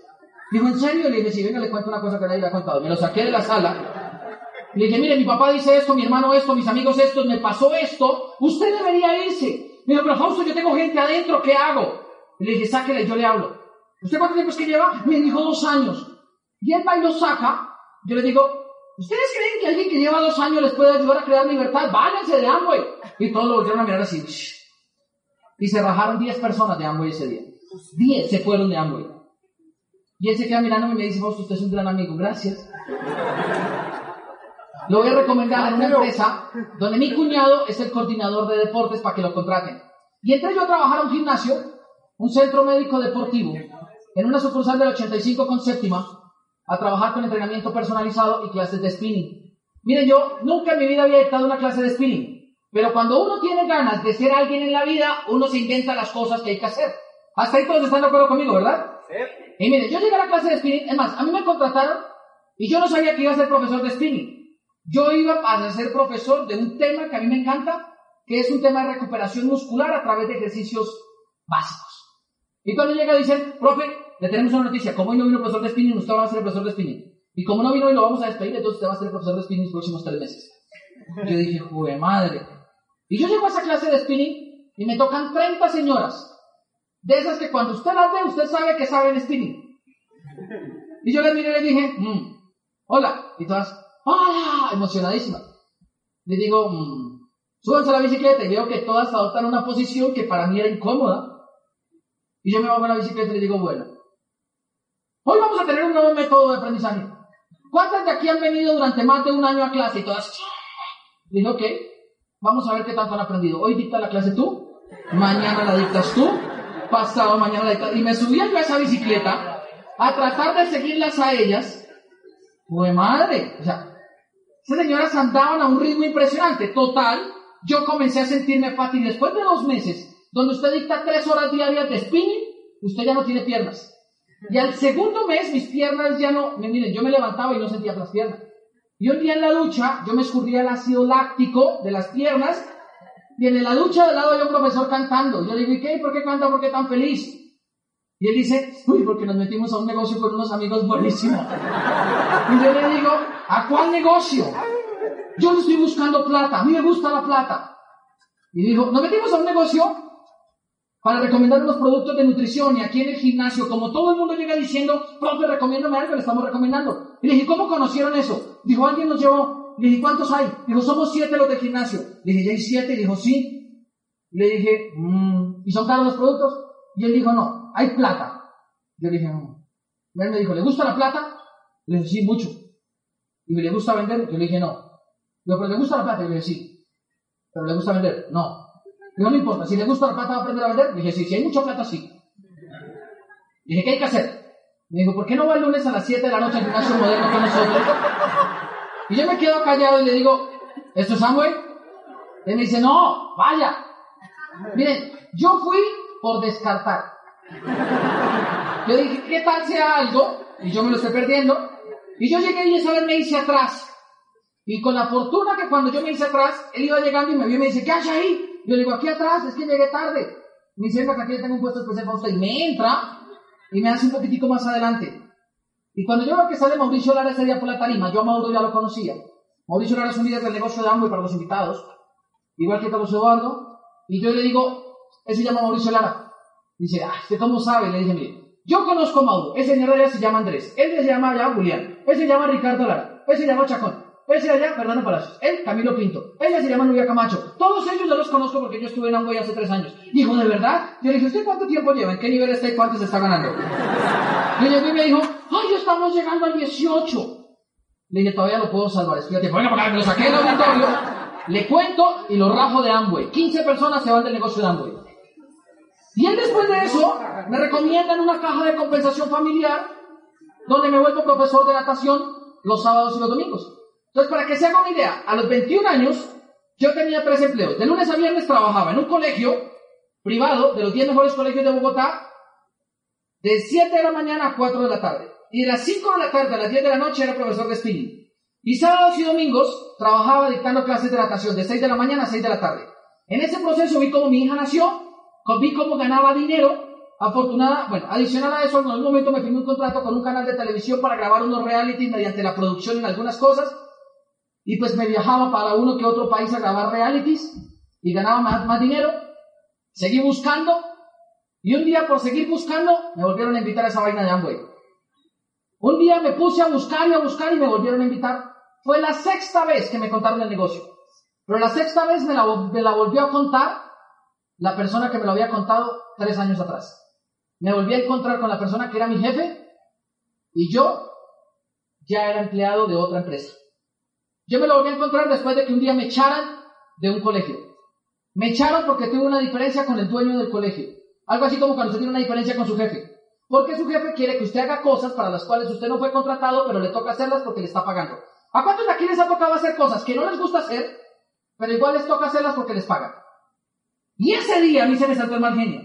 Dijo, ¿en serio? Le dije, sí, venga, le cuento una cosa que nadie le ha contado. Me lo saqué de la sala. Le dije, mire, mi papá dice esto, mi hermano esto, mis amigos esto, me pasó esto. Usted debería irse. Me dijo, pero Fausto, yo tengo gente adentro, ¿qué hago? Le dije, sáquele, yo le hablo. ¿Usted cuánto tiempo es que lleva? Me dijo, dos años. Y él va y lo saca. Yo le digo, ¿Ustedes creen que alguien que lleva dos años les puede ayudar a crear libertad? Váyanse de Amway. Y todos lo volvieron a mirar así. Y se bajaron 10 personas de Amway ese día. 10 se fueron de Amway. Y él se queda mirándome y me dice, usted es un gran amigo, gracias. Lo voy a recomendar en una empresa donde mi cuñado es el coordinador de deportes para que lo contraten. Y entré yo a trabajar a un gimnasio, un centro médico deportivo, en una sucursal del 85 con séptima, a trabajar con entrenamiento personalizado y clases de spinning. Miren, yo nunca en mi vida había dictado una clase de spinning, pero cuando uno tiene ganas de ser alguien en la vida, uno se inventa las cosas que hay que hacer. Hasta ahí todos están de acuerdo conmigo, ¿verdad? Sí. Y miren, yo llegué a la clase de spinning, es más, a mí me contrataron y yo no sabía que iba a ser profesor de spinning. Yo iba a ser profesor de un tema que a mí me encanta, que es un tema de recuperación muscular a través de ejercicios básicos. Y cuando llega dicen, profe, le tenemos una noticia. Como hoy no vino el profesor de spinning, usted va a ser el profesor de spinning. Y como no vino hoy, lo vamos a despedir, entonces usted va a ser el profesor de spinning los próximos tres meses. Yo dije, jue madre. Y yo llego a esa clase de spinning y me tocan 30 señoras. De esas que cuando usted las ve, usted sabe que saben spinning. Y yo les miré y le dije, mm, hola. Y todas, hola, emocionadísimas. Le digo, mmm, súbanse a la bicicleta y veo que todas adoptan una posición que para mí era incómoda. Y yo me bajo a la bicicleta y le digo, bueno, Hoy vamos a tener un nuevo método de aprendizaje. ¿Cuántas de aquí han venido durante más de un año a clase y todas? Dije, ok, vamos a ver qué tanto han aprendido. Hoy dicta la clase tú, mañana la dictas tú, pasado mañana la dictas. Y me subí a esa bicicleta a tratar de seguirlas a ellas. Fue madre. O sea, esas señoras andaban a un ritmo impresionante. Total, yo comencé a sentirme fácil. Después de dos meses, donde usted dicta tres horas diarias de spinning, usted ya no tiene piernas. Y al segundo mes mis piernas ya no, miren, yo me levantaba y no sentía las piernas. Y un día en la ducha, yo me escurría el ácido láctico de las piernas, y en la ducha del lado había un profesor cantando. Yo le digo, ¿y qué? ¿Por qué canta? ¿Por qué tan feliz? Y él dice, uy, porque nos metimos a un negocio con unos amigos buenísimos. Y yo le digo, ¿a cuál negocio? Yo no estoy buscando plata, a mí me gusta la plata. Y dijo, nos metimos a un negocio para recomendar unos productos de nutrición y aquí en el gimnasio, como todo el mundo llega diciendo, profe, recomiéndame algo, le estamos recomendando. Y le dije, ¿cómo conocieron eso? Dijo, alguien nos llevó. Le dije, ¿cuántos hay? Dijo, somos siete los del gimnasio. Le dije, ¿ya hay siete? Dijo, sí. Le dije, mmm, ¿y son caros los productos? Y él dijo, no, hay plata. Yo le dije, no. Y él me dijo, ¿le gusta la plata? Le dije, sí, mucho. Y me le gusta vender? Yo le dije, no. ¿pero le gusta la plata? Y le dije, sí. ¿Pero le gusta vender? No. No me importa, si le gusta la plata, va a aprender a vender. Dije, sí, si hay mucha plata, sí. Dije, ¿qué hay que hacer? Me dijo, ¿por qué no va el lunes a las 7 de la noche al gimnasio moderno con nosotros? Y yo me quedo callado y le digo, ¿esto es Samuel? Él me dice, no, vaya. Miren, yo fui por descartar. Yo dije, ¿qué tal sea algo? Y yo me lo estoy perdiendo. Y yo llegué y esa vez me hice atrás. Y con la fortuna que cuando yo me hice atrás, él iba llegando y me vio y me dice, ¿qué hay ahí? Yo le digo, aquí atrás, es que llegué tarde. Me dice, que aquí tengo un puesto especial para usted. Y me entra y me hace un poquitico más adelante. Y cuando yo veo que sale Mauricio Lara ese día por la tarima, yo a Mauro ya lo conocía. Mauricio Lara es un líder del negocio de Amway para los invitados, igual que Carlos Eduardo. Y yo le digo, él se llama Mauricio Lara. Dice, ah, ¿usted cómo sabe? Le dije, mire, yo conozco a Mauro, ese señor allá se llama Andrés, él se llama ya Julián, él se llama Ricardo Lara, él se llama Chacón. Él se llama Fernando Palacios, él Camilo Pinto, ella se llama Nubia Camacho. Todos ellos yo los conozco porque yo estuve en Amway hace tres años. Dijo, ¿de verdad? Yo le dije, ¿usted cuánto tiempo lleva? ¿En qué nivel está y cuánto se está ganando? Y llegó y me dijo, ay, estamos llegando al 18. Le dije, todavía lo puedo salvar. Explícate, bueno, porque me lo saqué del auditorio, le cuento y lo rajo de Amway. 15 personas se van del negocio de Amway. Y él después de eso me recomienda en una caja de compensación familiar donde me vuelvo profesor de natación los sábados y los domingos. Entonces, para que se haga una idea, a los 21 años yo tenía tres empleos. De lunes a viernes trabajaba en un colegio privado de los 10 mejores colegios de Bogotá de 7 de la mañana a 4 de la tarde. Y de las 5 de la tarde a las 10 de la noche era profesor de spinning. Y sábados y domingos trabajaba dictando clases de natación de 6 de la mañana a 6 de la tarde. En ese proceso vi cómo mi hija nació, vi cómo ganaba dinero. Afortunada, bueno, adicional a eso, en algún momento me firmé un contrato con un canal de televisión para grabar unos realities mediante la producción en algunas cosas. Y pues me viajaba para uno que otro país a grabar realities y ganaba más, más dinero. Seguí buscando y un día por seguir buscando me volvieron a invitar a esa vaina de Amway. Un día me puse a buscar y a buscar y me volvieron a invitar. Fue la sexta vez que me contaron el negocio. Pero la sexta vez me la, me la volvió a contar la persona que me lo había contado tres años atrás. Me volví a encontrar con la persona que era mi jefe y yo ya era empleado de otra empresa. Yo me lo volví a encontrar después de que un día me echaran de un colegio. Me echaron porque tuve una diferencia con el dueño del colegio. Algo así como cuando se tiene una diferencia con su jefe. Porque su jefe quiere que usted haga cosas para las cuales usted no fue contratado, pero le toca hacerlas porque le está pagando. ¿A cuántos de aquí les ha tocado hacer cosas que no les gusta hacer, pero igual les toca hacerlas porque les pagan? Y ese día a mí se me saltó el mal genio.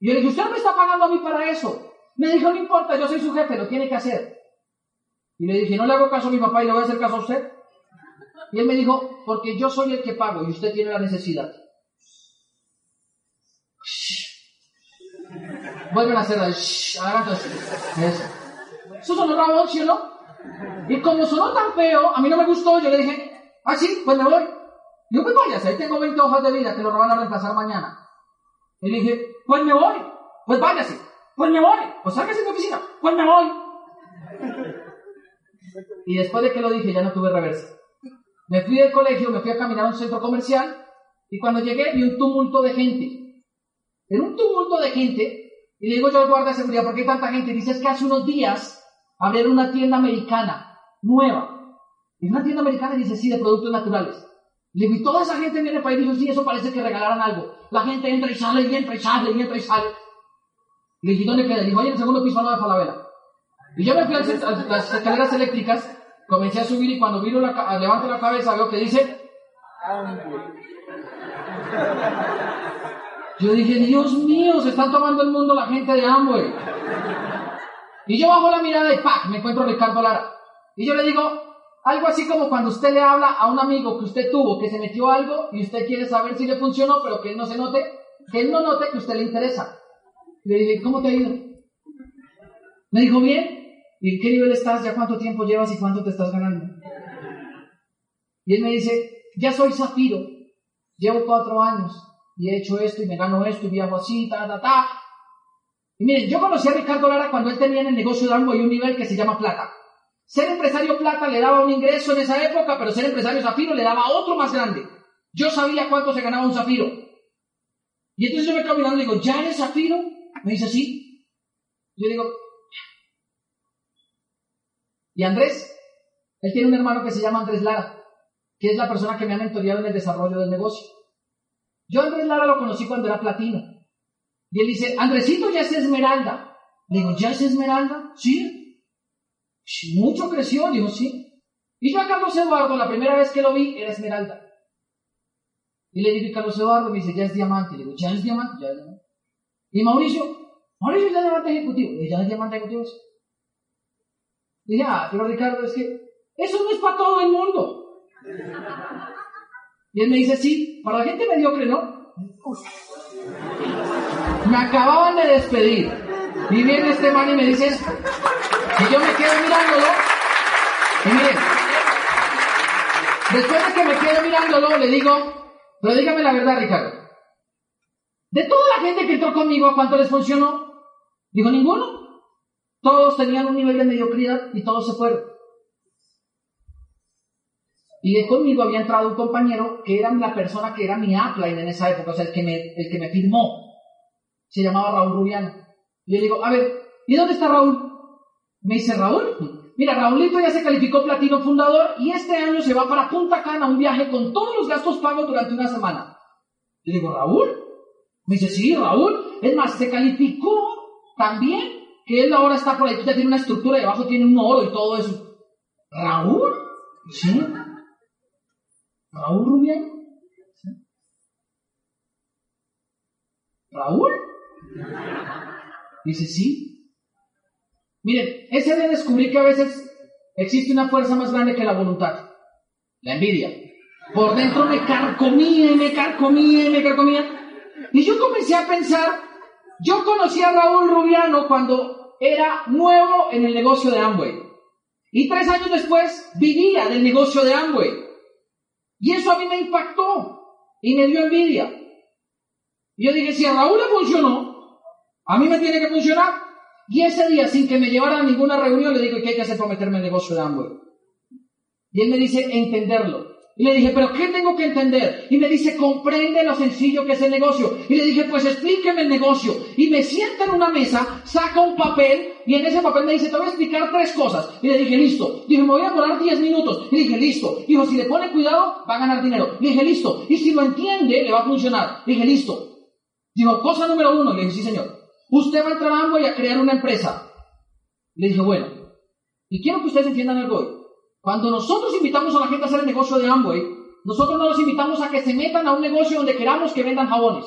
Y yo le dije, usted no me está pagando a mí para eso. Me dijo, no importa, yo soy su jefe, lo tiene que hacer. Y le dije, no le hago caso a mi papá y le voy a hacer caso a usted. Y él me dijo, porque yo soy el que pago y usted tiene la necesidad. Vuelven a hacer la eso. Eso sonó raro, ¿sí no? Y como sonó tan feo, a mí no me gustó, yo le dije, ah, sí, pues me voy. Yo, pues váyase, ahí tengo 20 hojas de vida que lo van a reemplazar mañana. Y le dije, pues me voy, pues váyase, pues me voy, pues sálgase de mi oficina, pues me voy. Y después de que lo dije, ya no tuve reversa. Me fui del colegio, me fui a caminar a un centro comercial y cuando llegué vi un tumulto de gente. En un tumulto de gente, y le digo yo al guardia de seguridad, ¿por qué tanta gente? Dice, es que hace unos días abrieron una tienda americana, nueva. Y una tienda americana dice, sí, de productos naturales. Le digo, y toda esa gente viene para ahí y dijo, sí, eso parece que regalaran algo. La gente entra y sale, y entra y sale, y entra y sale. Le dije, ¿dónde queda? Dijo, oye, en el segundo piso no de Falabella. Y yo me fui a las escaleras eléctricas, comencé a subir y cuando vino la, levanto la cabeza veo que dice... Yo dije, Dios mío, se están tomando el mundo la gente de Amway. Y yo bajo la mirada y ¡pac! me encuentro a Ricardo Lara. Y yo le digo, algo así como cuando usted le habla a un amigo que usted tuvo, que se metió algo y usted quiere saber si le funcionó, pero que él no se note, que él no note que usted le interesa. Le dije, ¿cómo te ha ido? Me dijo, bien. ¿Y en qué nivel estás? ¿Ya cuánto tiempo llevas y cuánto te estás ganando? Y él me dice, ya soy Zafiro. Llevo cuatro años y he hecho esto y me gano esto y viajo así, ta, ta, ta. Y miren, yo conocí a Ricardo Lara cuando él tenía en el negocio de algo y un nivel que se llama plata. Ser empresario plata le daba un ingreso en esa época, pero ser empresario zafiro le daba otro más grande. Yo sabía cuánto se ganaba un zafiro. Y entonces yo me quedo mirando y digo, ¿ya eres zafiro? Me dice, sí. Yo digo, y Andrés, él tiene un hermano que se llama Andrés Lara, que es la persona que me ha mentoreado en el desarrollo del negocio. Yo Andrés Lara lo conocí cuando era platino. Y él dice, Andresito ya es esmeralda. Le digo, ¿ya es esmeralda? Sí. Mucho creció, digo, sí. Y yo a Carlos Eduardo, la primera vez que lo vi, era esmeralda. Y le dije a Carlos Eduardo, me dice, ya es diamante. Le digo, ¿ya es diamante? Ya es diamante. Y Mauricio, Mauricio ya es diamante ejecutivo. Le dije, ¿ya es diamante ejecutivo? Dije, ah, pero Ricardo, es que eso no es para todo el mundo. Y él me dice, sí, para la gente mediocre, ¿no? Me acababan de despedir. Y viene este man y me dice, y yo me quedo mirándolo. Y miren, después de que me quedo mirándolo, le digo, pero dígame la verdad, Ricardo. De toda la gente que entró conmigo, ¿a cuánto les funcionó? Digo, ninguno. Todos tenían un nivel de mediocridad y todos se fueron. Y conmigo había entrado un compañero que era la persona que era mi upline en esa época, o sea, el que me, el que me firmó. Se llamaba Raúl Rubiano. Y yo digo, a ver, ¿y dónde está Raúl? Me dice, Raúl, mira, Raúlito ya se calificó platino fundador y este año se va para Punta Cana un viaje con todos los gastos pagos durante una semana. Le digo, ¿Raúl? Me dice, sí, Raúl. Es más, se calificó también que él ahora está por ahí, ya tiene una estructura y abajo tiene un oro y todo eso. ¿Raúl? Sí. ¿Raúl Rubiano? ¿Raúl? Dice, sí. Miren, ese día descubrí que a veces existe una fuerza más grande que la voluntad. La envidia. Por dentro me carcomía y me carcomía y me carcomía. Y yo comencé a pensar, yo conocí a Raúl Rubiano cuando era nuevo en el negocio de Amway. Y tres años después vivía del negocio de Amway. Y eso a mí me impactó y me dio envidia. Y yo dije, si a Raúl le funcionó, a mí me tiene que funcionar. Y ese día, sin que me llevara a ninguna reunión, le digo, ¿qué hay que hacer para meterme en el negocio de Amway? Y él me dice, entenderlo. Y le dije, ¿pero qué tengo que entender? Y me dice, comprende lo sencillo que es el negocio. Y le dije, pues explíqueme el negocio. Y me sienta en una mesa, saca un papel, y en ese papel me dice, te voy a explicar tres cosas. Y le dije, listo. Dije, me voy a demorar 10 minutos. Y le dije, listo. Dijo, si le pone cuidado, va a ganar dinero. Le dije, listo. Y si lo entiende, le va a funcionar. Le dije, listo. Dijo, cosa número uno. Le dije, sí, señor. Usted va a entrar a y a crear una empresa. Le dije, bueno. Y quiero que ustedes entiendan algo hoy. Cuando nosotros invitamos a la gente a hacer el negocio de Amway, nosotros no los invitamos a que se metan a un negocio donde queramos que vendan jabones.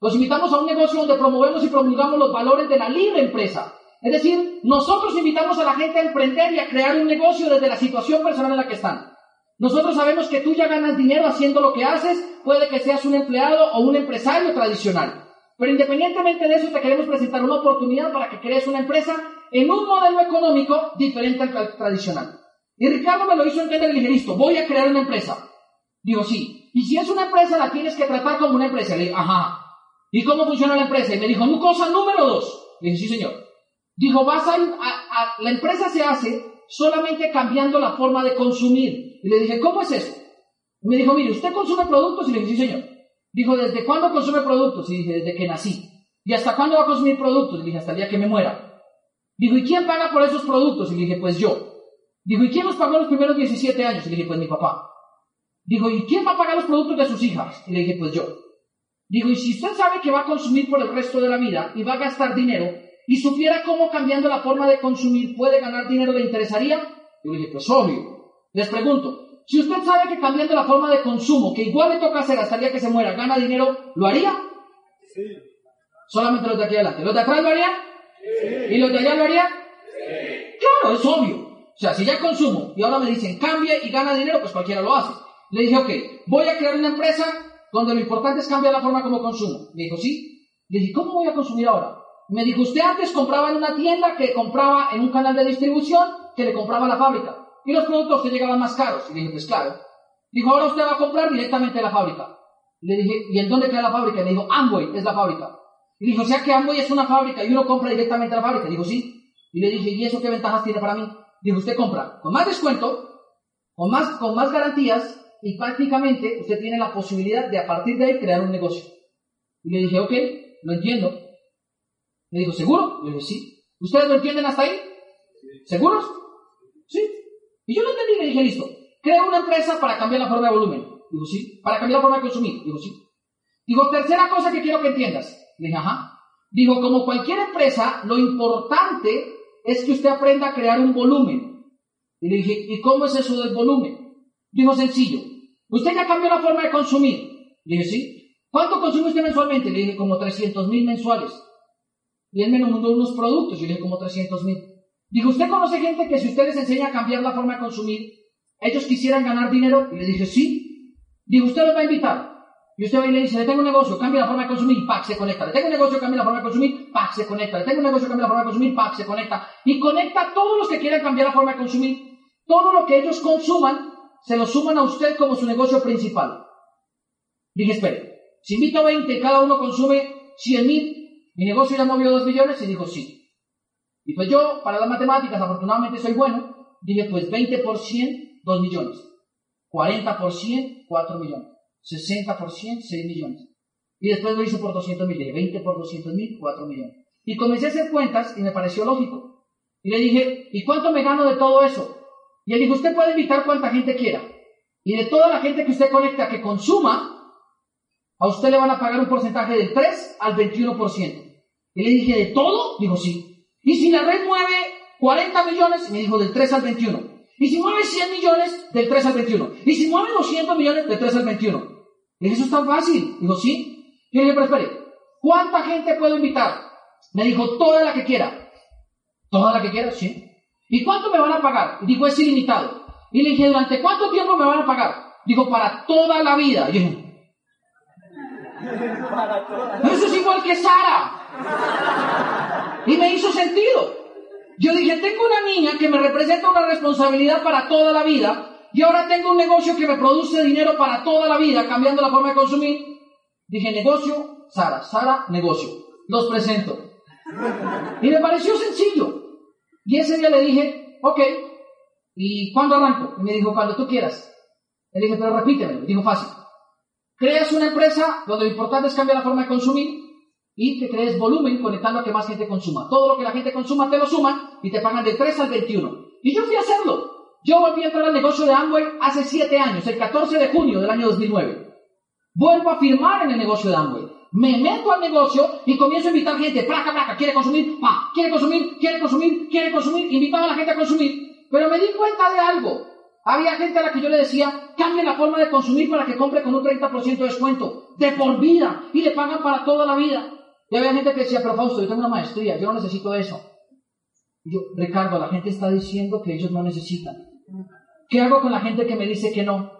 Los invitamos a un negocio donde promovemos y promulgamos los valores de la libre empresa. Es decir, nosotros invitamos a la gente a emprender y a crear un negocio desde la situación personal en la que están. Nosotros sabemos que tú ya ganas dinero haciendo lo que haces, puede que seas un empleado o un empresario tradicional. Pero independientemente de eso, te queremos presentar una oportunidad para que crees una empresa en un modelo económico diferente al tradicional. Y Ricardo me lo hizo entender y le dije, listo, voy a crear una empresa. Digo, sí. Y si es una empresa, la tienes que tratar como una empresa. Le dije, ajá. ¿Y cómo funciona la empresa? Y me dijo, cosa número dos. Le dije, sí, señor. Dijo, vas a, a, la empresa se hace solamente cambiando la forma de consumir. Y le dije, ¿cómo es eso? Y me dijo, mire, ¿usted consume productos? Y le dije, sí, señor. Dijo, ¿desde cuándo consume productos? Y dije, desde que nací. ¿Y hasta cuándo va a consumir productos? Y dije, hasta el día que me muera. Dijo, ¿y quién paga por esos productos? Y le dije, pues yo. Dijo, ¿y quién nos pagó los primeros 17 años? Y le dije, pues mi papá. Dijo, ¿y quién va a pagar los productos de sus hijas? Y le dije, pues yo. Dijo, y si usted sabe que va a consumir por el resto de la vida y va a gastar dinero, y supiera cómo cambiando la forma de consumir puede ganar dinero, ¿le interesaría? Yo le dije, pues obvio. Les pregunto, si usted sabe que cambiando la forma de consumo, que igual le toca hacer hasta el día que se muera, gana dinero, ¿lo haría? Sí. Solamente los de aquí adelante. ¿Los de atrás lo harían? Sí. ¿Y los de allá lo harían? Sí. Claro, es obvio. O sea, si ya consumo y ahora me dicen cambie y gana dinero, pues cualquiera lo hace. Le dije, ok, voy a crear una empresa donde lo importante es cambiar la forma como consumo. Me dijo, sí. Le dije, ¿cómo voy a consumir ahora? Me dijo, usted antes compraba en una tienda que compraba en un canal de distribución que le compraba a la fábrica. Y los productos te llegaban más caros. Y le dije, pues claro. Dijo, ahora usted va a comprar directamente a la fábrica. Le dije, ¿y en dónde queda la fábrica? Le dijo, Amway es la fábrica. Y dijo, o sea que Amway es una fábrica y uno compra directamente la fábrica. Dijo, sí. Y le dije, ¿y eso qué ventajas tiene para mí? Dijo, usted compra con más descuento, con más, con más garantías y prácticamente usted tiene la posibilidad de a partir de ahí crear un negocio. Y le dije, ok, lo entiendo. Me dijo, ¿seguro? Le dije, sí. ¿Ustedes lo entienden hasta ahí? ¿Seguros? Sí. Y yo lo entendí le dije, listo. Crea una empresa para cambiar la forma de volumen. Digo, sí. Para cambiar la forma de consumir. Digo, sí. Digo, tercera cosa que quiero que entiendas. Le dije, ajá. Digo, como cualquier empresa, lo importante es que usted aprenda a crear un volumen. Y le dije, ¿y cómo es eso del volumen? Dijo, sencillo. Usted ya cambió la forma de consumir. Le dije, sí. ¿Cuánto consume usted mensualmente? Le dije, como 300 mil mensuales. Y él me mandó unos productos. Y le dije, como 300 mil. Dijo, ¿usted conoce gente que si usted les enseña a cambiar la forma de consumir, ellos quisieran ganar dinero? Y le dije, sí. Dijo, ¿usted los va a invitar? Y usted va y le dice, le tengo un negocio, cambia la forma de consumir, pack, se conecta. Le tengo un negocio, cambia la forma de consumir, pack, se conecta. Le tengo un negocio, cambia la forma de consumir, pack, se conecta. Y conecta a todos los que quieran cambiar la forma de consumir. Todo lo que ellos consuman, se lo suman a usted como su negocio principal. Dije, espere, si invito a 20 y cada uno consume 100 mil, mi negocio ya movió 2 millones y dijo sí. Y pues yo, para las matemáticas, afortunadamente soy bueno, dije pues 20 por 100, 2 millones. 40 por 100, 4 millones. 60 por 100, 6 millones. Y después lo hice por 200 mil, 20 por 200 mil, 4 millones. Y comencé a hacer cuentas y me pareció lógico. Y le dije, ¿y cuánto me gano de todo eso? Y él dijo, usted puede invitar cuanta gente quiera. Y de toda la gente que usted conecta que consuma, a usted le van a pagar un porcentaje del 3 al 21%. Y le dije, ¿de todo? Dijo, sí. Y si la red mueve 40 millones, me dijo, del 3 al 21. Y si mueve 100 millones, del 3 al 21. Y si mueve 200 millones, del 3 al 21. Y eso es tan fácil. Dijo, sí. Y le dije, pero espere, ¿cuánta gente puedo invitar? Me dijo, toda la que quiera. ¿Toda la que quiera? Sí. ¿Y cuánto me van a pagar? Dijo, es ilimitado. Y le dije, ¿durante cuánto tiempo me van a pagar? Dijo, para toda la vida. Y yo dije, eso es igual que Sara. Y me hizo sentido. Yo dije, tengo una niña que me representa una responsabilidad para toda la vida y ahora tengo un negocio que me produce dinero para toda la vida, cambiando la forma de consumir. Dije, negocio, Sara, Sara, negocio. Los presento. Y me pareció sencillo. Y ese día le dije, ok, ¿y cuándo arranco? Y me dijo, cuando tú quieras. Le dije, pero repítemelo. Dijo, fácil. Creas una empresa donde lo importante es cambiar la forma de consumir y que crees volumen conectando a que más gente consuma. Todo lo que la gente consuma te lo suman y te pagan del 3 al 21. Y yo fui a hacerlo. Yo volví a entrar al negocio de Amway hace 7 años, el 14 de junio del año 2009. Vuelvo a firmar en el negocio de Amway me meto al negocio y comienzo a invitar gente, placa, placa, quiere consumir, pa, quiere consumir, quiere consumir, quiere consumir, invitaba a la gente a consumir. Pero me di cuenta de algo. Había gente a la que yo le decía, cambie la forma de consumir para que compre con un 30% de descuento, de por vida, y le pagan para toda la vida. Y había gente que decía, pero Fausto, yo tengo una maestría, yo no necesito eso. Y yo, Ricardo, la gente está diciendo que ellos no necesitan. ¿Qué hago con la gente que me dice que no?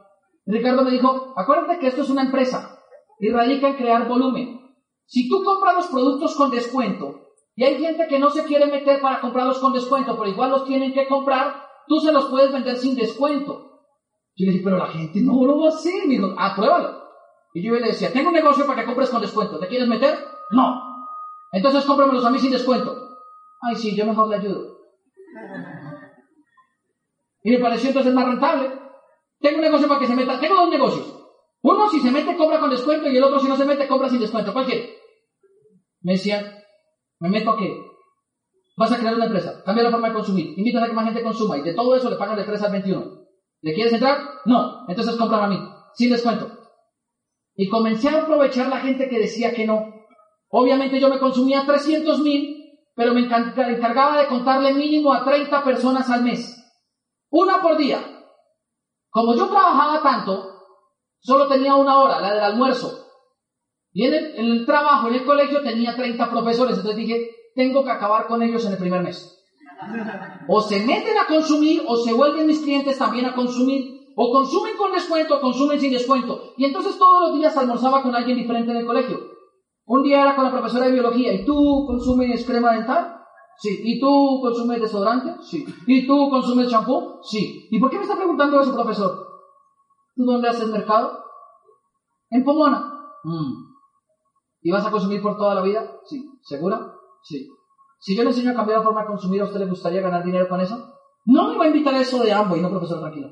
Ricardo me dijo, acuérdate que esto es una empresa y radica en crear volumen. Si tú compras los productos con descuento y hay gente que no se quiere meter para comprarlos con descuento, pero igual los tienen que comprar, tú se los puedes vender sin descuento. Yo le dije, pero la gente no lo va a hacer. Me dijo, ah, pruébalo. Y yo le decía, tengo un negocio para que compres con descuento. ¿Te quieres meter? No. Entonces cómpramelos a mí sin descuento. Ay, sí, yo mejor le ayudo. Y me pareció entonces más rentable. Tengo un negocio para que se meta. Tengo dos negocios. Uno si se mete compra con descuento y el otro si no se mete compra sin descuento. ¿Cuál quiere? Me decían, ¿me meto a qué? Vas a crear una empresa, cambia la forma de consumir, invitas a que más gente consuma y de todo eso le pagan de 3 al 21. ¿Le quieres entrar? No. Entonces compra a mí, sin descuento. Y comencé a aprovechar la gente que decía que no. Obviamente yo me consumía 300 mil, pero me encargaba de contarle mínimo a 30 personas al mes. Una por día. Como yo trabajaba tanto, Solo tenía una hora, la del almuerzo. Y en el, trabajo, en el colegio, tenía 30 profesores. Entonces dije, tengo que acabar con ellos en el primer mes. O se meten a consumir, o se vuelven mis clientes también a consumir. O consumen con descuento, o consumen sin descuento. Y entonces todos los días almorzaba con alguien diferente en el colegio. Un día era con la profesora de biología. ¿Y tú consumes crema dental? Sí. ¿Y tú consumes desodorante? Sí. ¿Y tú consumes champú? Sí. ¿Y por qué me está preguntando eso, profesor? ¿Tú dónde haces mercado? En Pomona. Mm. ¿Y vas a consumir por toda la vida? Sí. ¿Segura? Sí. Si yo le enseño a cambiar la forma de consumir, ¿a usted le gustaría ganar dinero con eso? No me va a invitar a eso de Amway, no profesor, tranquilo.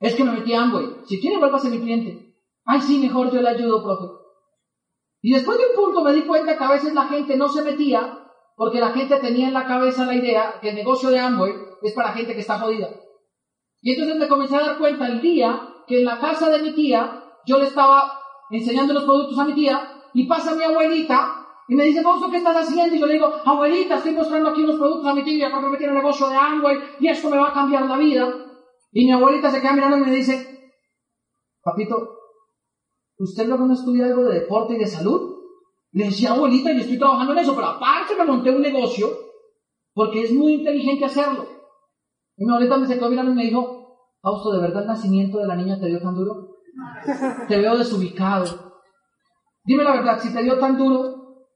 Es que me metí a Amway. Si quiere, vuelva a ser mi cliente. Ay, sí, mejor yo le ayudo, profe. Y después de un punto me di cuenta que a veces la gente no se metía porque la gente tenía en la cabeza la idea que el negocio de Amway es para gente que está jodida. Y entonces me comencé a dar cuenta el día que en la casa de mi tía yo le estaba enseñando los productos a mi tía y pasa mi abuelita y me dice, Fausto, ¿qué estás haciendo? Y yo le digo, abuelita, estoy mostrando aquí unos productos a mi tía porque me tiene un negocio de Amway y esto me va a cambiar la vida. Y mi abuelita se queda mirando y me dice, papito, ¿usted luego no estudia algo de deporte y de salud? Le decía, abuelita, yo estoy trabajando en eso, pero aparte me monté un negocio porque es muy inteligente hacerlo. Y mi abuelita me quedó mirando y me dijo, Fausto, ¿de verdad el nacimiento de la niña te dio tan duro? Te veo desubicado. Dime la verdad, si te dio tan duro,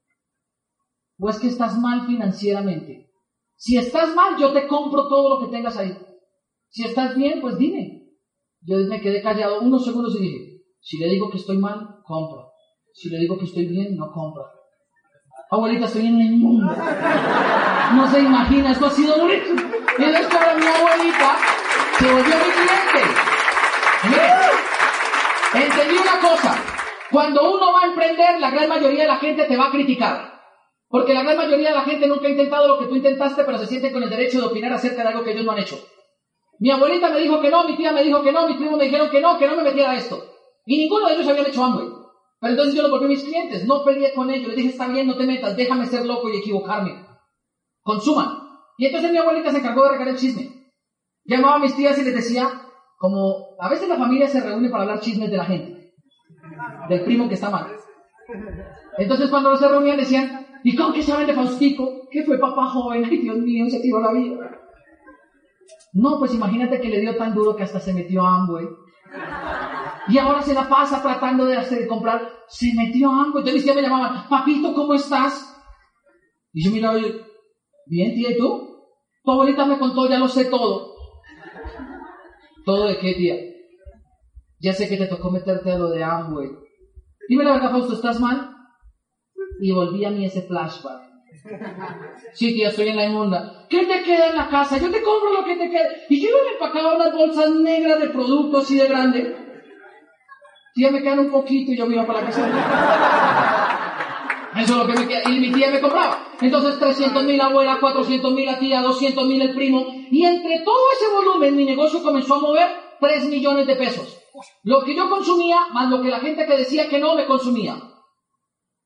o es que estás mal financieramente. Si estás mal, yo te compro todo lo que tengas ahí. Si estás bien, pues dime. Yo me quedé callado unos segundos y dije, si le digo que estoy mal, compro. Si le digo que estoy bien, no compro. Abuelita, estoy en el mundo. No se imagina, esto ha sido bonito. Y esto era mi abuelita se volvió mi cliente. Entendí una cosa. Cuando uno va a emprender, la gran mayoría de la gente te va a criticar. Porque la gran mayoría de la gente nunca ha intentado lo que tú intentaste, pero se siente con el derecho de opinar acerca de algo que ellos no han hecho. Mi abuelita me dijo que no, mi tía me dijo que no, mis primos me dijeron que no, que no me metiera esto. Y ninguno de ellos habían hecho hambre. Pero entonces yo lo volví a mis clientes, no peleé con ellos, les dije, está bien, no te metas, déjame ser loco y equivocarme. Consuman. Y entonces mi abuelita se encargó de regar el chisme. Llamaba a mis tías y les decía, como a veces la familia se reúne para hablar chismes de la gente, del primo que está mal. Entonces cuando se reunían decían, ¿y cómo que saben de Faustico? ¿Qué fue papá joven? Ay, Dios mío, se tiró la vida. No, pues imagínate que le dio tan duro que hasta se metió a Amway. Y ahora se la pasa tratando de hacer comprar. Se metió a Amway. Entonces tías me llamaban, papito, ¿cómo estás? Y yo miraba, bien, tía, ¿y tú? Tu abuelita me contó, ya lo sé todo. ¿Todo de qué, tía? Ya sé que te tocó meterte a lo de Amway. Dime la verdad, Fausto, ¿estás mal? Y volví a mí ese flashback. Sí, tía, estoy en la inmunda. ¿Qué te queda en la casa? Yo te compro lo que te queda. Y yo me empacaba unas bolsas negras de productos así de grande. Tía, me quedan un poquito y yo me iba para la casa. Eso es lo que me queda. Y mi tía me compraba. Entonces 300 mil la abuela, 400 mil la tía, 200 mil el primo. Y entre todo ese volumen mi negocio comenzó a mover 3 millones de pesos. Lo que yo consumía más lo que la gente que decía que no me consumía.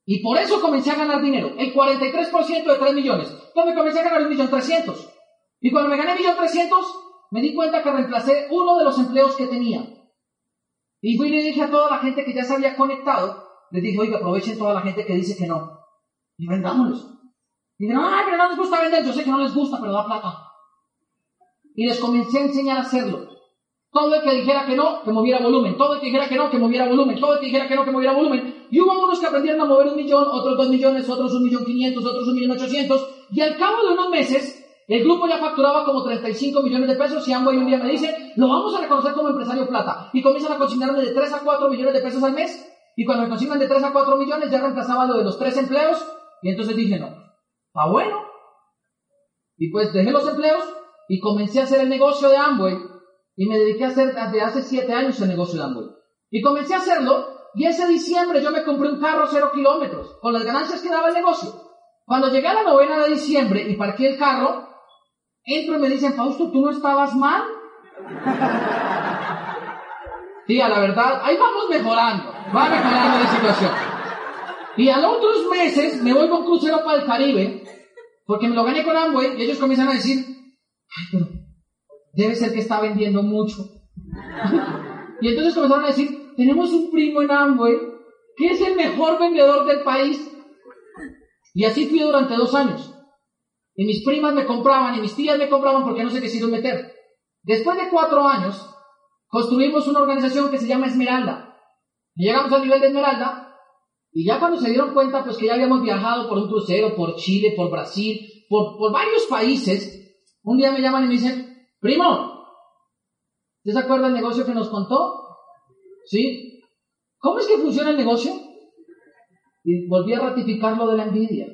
Y por eso comencé a ganar dinero. El 43% de 3 millones. Entonces comencé a ganar un millón 300. Y cuando me gané millón 300, me di cuenta que reemplacé uno de los empleos que tenía. Y fui y le dije a toda la gente que ya se había conectado, les dije, oiga, aprovechen toda la gente que dice que no. Y vendámoslos. Y dijeron, ay, pero no les gusta vender. Yo sé que no les gusta, pero da plata. Y les comencé a enseñar a hacerlo. Todo el que dijera que no, que moviera volumen. Todo el que dijera que no, que moviera volumen. Todo el que dijera que no, que moviera volumen. Y hubo unos que aprendieron a mover un millón, otros dos millones, otros un millón quinientos, otros un millón ochocientos. Y al cabo de unos meses, el grupo ya facturaba como 35 millones de pesos y Amway un día me dice, lo vamos a reconocer como empresario plata. Y comienzan a consignarme de 3 a 4 millones de pesos al mes. Y cuando me consignan de 3 a 4 millones, ya reemplazaba lo de los tres empleos. Y entonces dije, no, está bueno. Y pues dejé los empleos y comencé a hacer el negocio de Amway. Y me dediqué a hacer desde hace 7 años el negocio de Amway. Y comencé a hacerlo. Y ese diciembre yo me compré un carro cero kilómetros, con las ganancias que daba el negocio. Cuando llegué a la novena de diciembre y parqué el carro, entro y me dicen, Fausto, ¿tú no estabas mal? Tía, la verdad, ahí vamos mejorando, va mejorando la situación. Y a los otros meses me voy con crucero para el Caribe, porque me lo gané con Amway, y ellos comienzan a decir, ay, pero debe ser que está vendiendo mucho. y entonces comenzaron a decir, tenemos un primo en Amway, que es el mejor vendedor del país. Y así fui durante dos años. Y mis primas me compraban y mis tías me compraban porque no se quisieron meter. Después de cuatro años, construimos una organización que se llama Esmeralda. Y llegamos al nivel de Esmeralda, y ya cuando se dieron cuenta, pues que ya habíamos viajado por un crucero, por Chile, por Brasil, por, por varios países, un día me llaman y me dicen, primo, ¿usted se acuerda del negocio que nos contó? ¿Sí? ¿Cómo es que funciona el negocio? Y volví a ratificar lo de la envidia.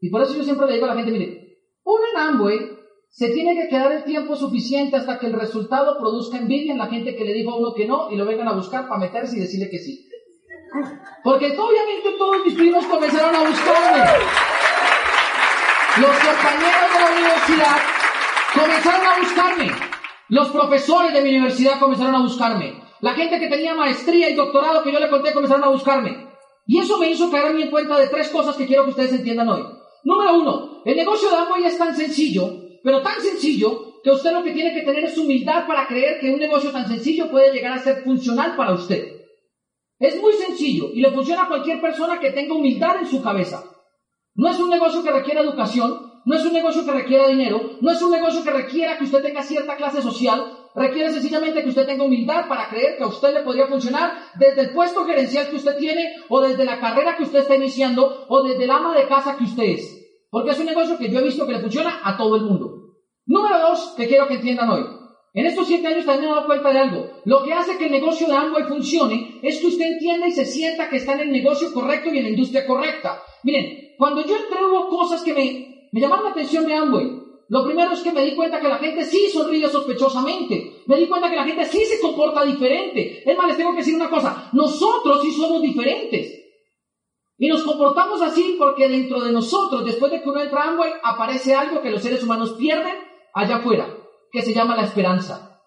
Y por eso yo siempre le digo a la gente, mire, un Amway se tiene que quedar el tiempo suficiente hasta que el resultado produzca envidia en la gente que le dijo a uno que no y lo vengan a buscar para meterse y decirle que sí. Porque obviamente todos mis primos comenzaron a buscarme. Los compañeros de la universidad comenzaron a buscarme. Los profesores de mi universidad comenzaron a buscarme. La gente que tenía maestría y doctorado que yo le conté comenzaron a buscarme. Y eso me hizo caer en cuenta de tres cosas que quiero que ustedes entiendan hoy. Número uno, el negocio de Amway es tan sencillo, pero tan sencillo, que usted lo que tiene que tener es humildad para creer que un negocio tan sencillo puede llegar a ser funcional para usted. Es muy sencillo y le funciona a cualquier persona que tenga humildad en su cabeza. No es un negocio que requiera educación, no es un negocio que requiera dinero, no es un negocio que requiera que usted tenga cierta clase social, requiere sencillamente que usted tenga humildad para creer que a usted le podría funcionar desde el puesto gerencial que usted tiene, o desde la carrera que usted está iniciando, o desde el ama de casa que usted es. Porque es un negocio que yo he visto que le funciona a todo el mundo. Número dos, que quiero que entiendan hoy. En estos siete años también me he dado cuenta de algo. Lo que hace que el negocio de Amway funcione es que usted entienda y se sienta que está en el negocio correcto y en la industria correcta. Miren, cuando yo entré hubo cosas que me, me llamaron la atención de Amway. Lo primero es que me di cuenta que la gente sí sonríe sospechosamente. Me di cuenta que la gente sí se comporta diferente. Es más, les tengo que decir una cosa. Nosotros sí somos diferentes. Y nos comportamos así porque dentro de nosotros, después de que uno entra a Amway, aparece algo que los seres humanos pierden allá afuera, que se llama la esperanza.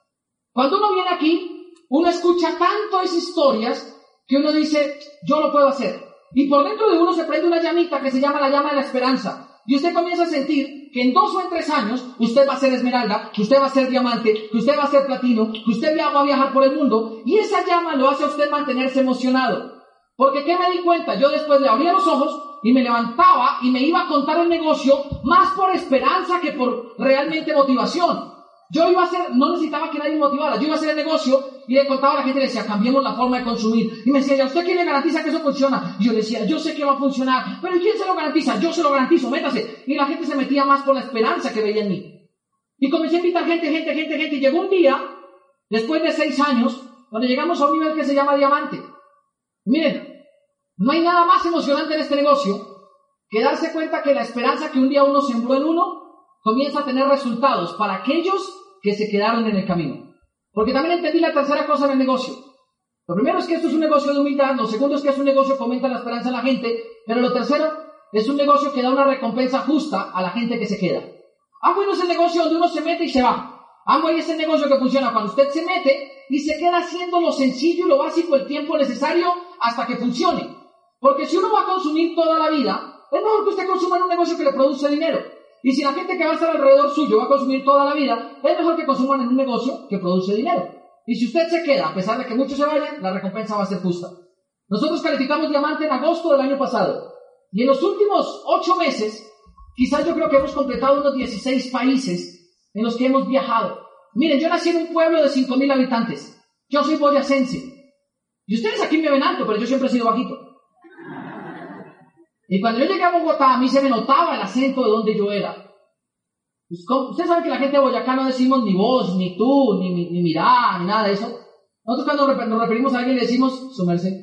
Cuando uno viene aquí, uno escucha tanto esas historias que uno dice, yo lo puedo hacer. Y por dentro de uno se prende una llamita que se llama la llama de la esperanza. Y usted comienza a sentir que en dos o en tres años usted va a ser esmeralda, que usted va a ser diamante, que usted va a ser platino, que usted va a viajar por el mundo. Y esa llama lo hace a usted mantenerse emocionado. Porque ¿qué me di cuenta? Yo después le abría los ojos y me levantaba y me iba a contar el negocio más por esperanza que por realmente motivación. Yo iba a hacer, no necesitaba que nadie me motivara, yo iba a hacer el negocio y le contaba a la gente, le decía, cambiemos la forma de consumir. Y me decía, ¿y a usted quién le garantiza que eso funciona? Y yo decía, yo sé que va a funcionar, pero ¿quién se lo garantiza? Yo se lo garantizo, métase. Y la gente se metía más por la esperanza que veía en mí. Y comencé a invitar gente, gente, gente, gente. Y llegó un día, después de seis años, donde llegamos a un nivel que se llama diamante. Miren, no hay nada más emocionante en este negocio que darse cuenta que la esperanza que un día uno sembró en uno comienza a tener resultados para aquellos que se quedaron en el camino. Porque también entendí la tercera cosa del negocio. Lo primero es que esto es un negocio de humildad, lo segundo es que es un negocio que fomenta la esperanza a la gente, pero lo tercero es un negocio que da una recompensa justa a la gente que se queda. Ah, bueno, es el negocio donde uno se mete y se va. Ah, bueno, es el negocio que funciona cuando usted se mete y se queda haciendo lo sencillo y lo básico el tiempo necesario hasta que funcione. Porque si uno va a consumir toda la vida, es mejor que usted consuma en un negocio que le produce dinero. Y si la gente que va a estar alrededor suyo va a consumir toda la vida, es mejor que consuman en un negocio que produce dinero. Y si usted se queda, a pesar de que muchos se vayan, la recompensa va a ser justa. Nosotros calificamos diamante en agosto del año pasado. Y en los últimos ocho meses, quizás yo creo que hemos completado unos 16 países en los que hemos viajado. Miren, yo nací en un pueblo de 5.000 habitantes. Yo soy boyacense. Y ustedes aquí me ven alto, pero yo siempre he sido bajito. Y cuando yo llegué a Bogotá, a mí se me notaba el acento de donde yo era. Pues, ustedes saben que la gente de Boyacá no decimos ni vos, ni tú, ni, ni, ni mirá, ni nada de eso. Nosotros cuando nos referimos a alguien le decimos su merced.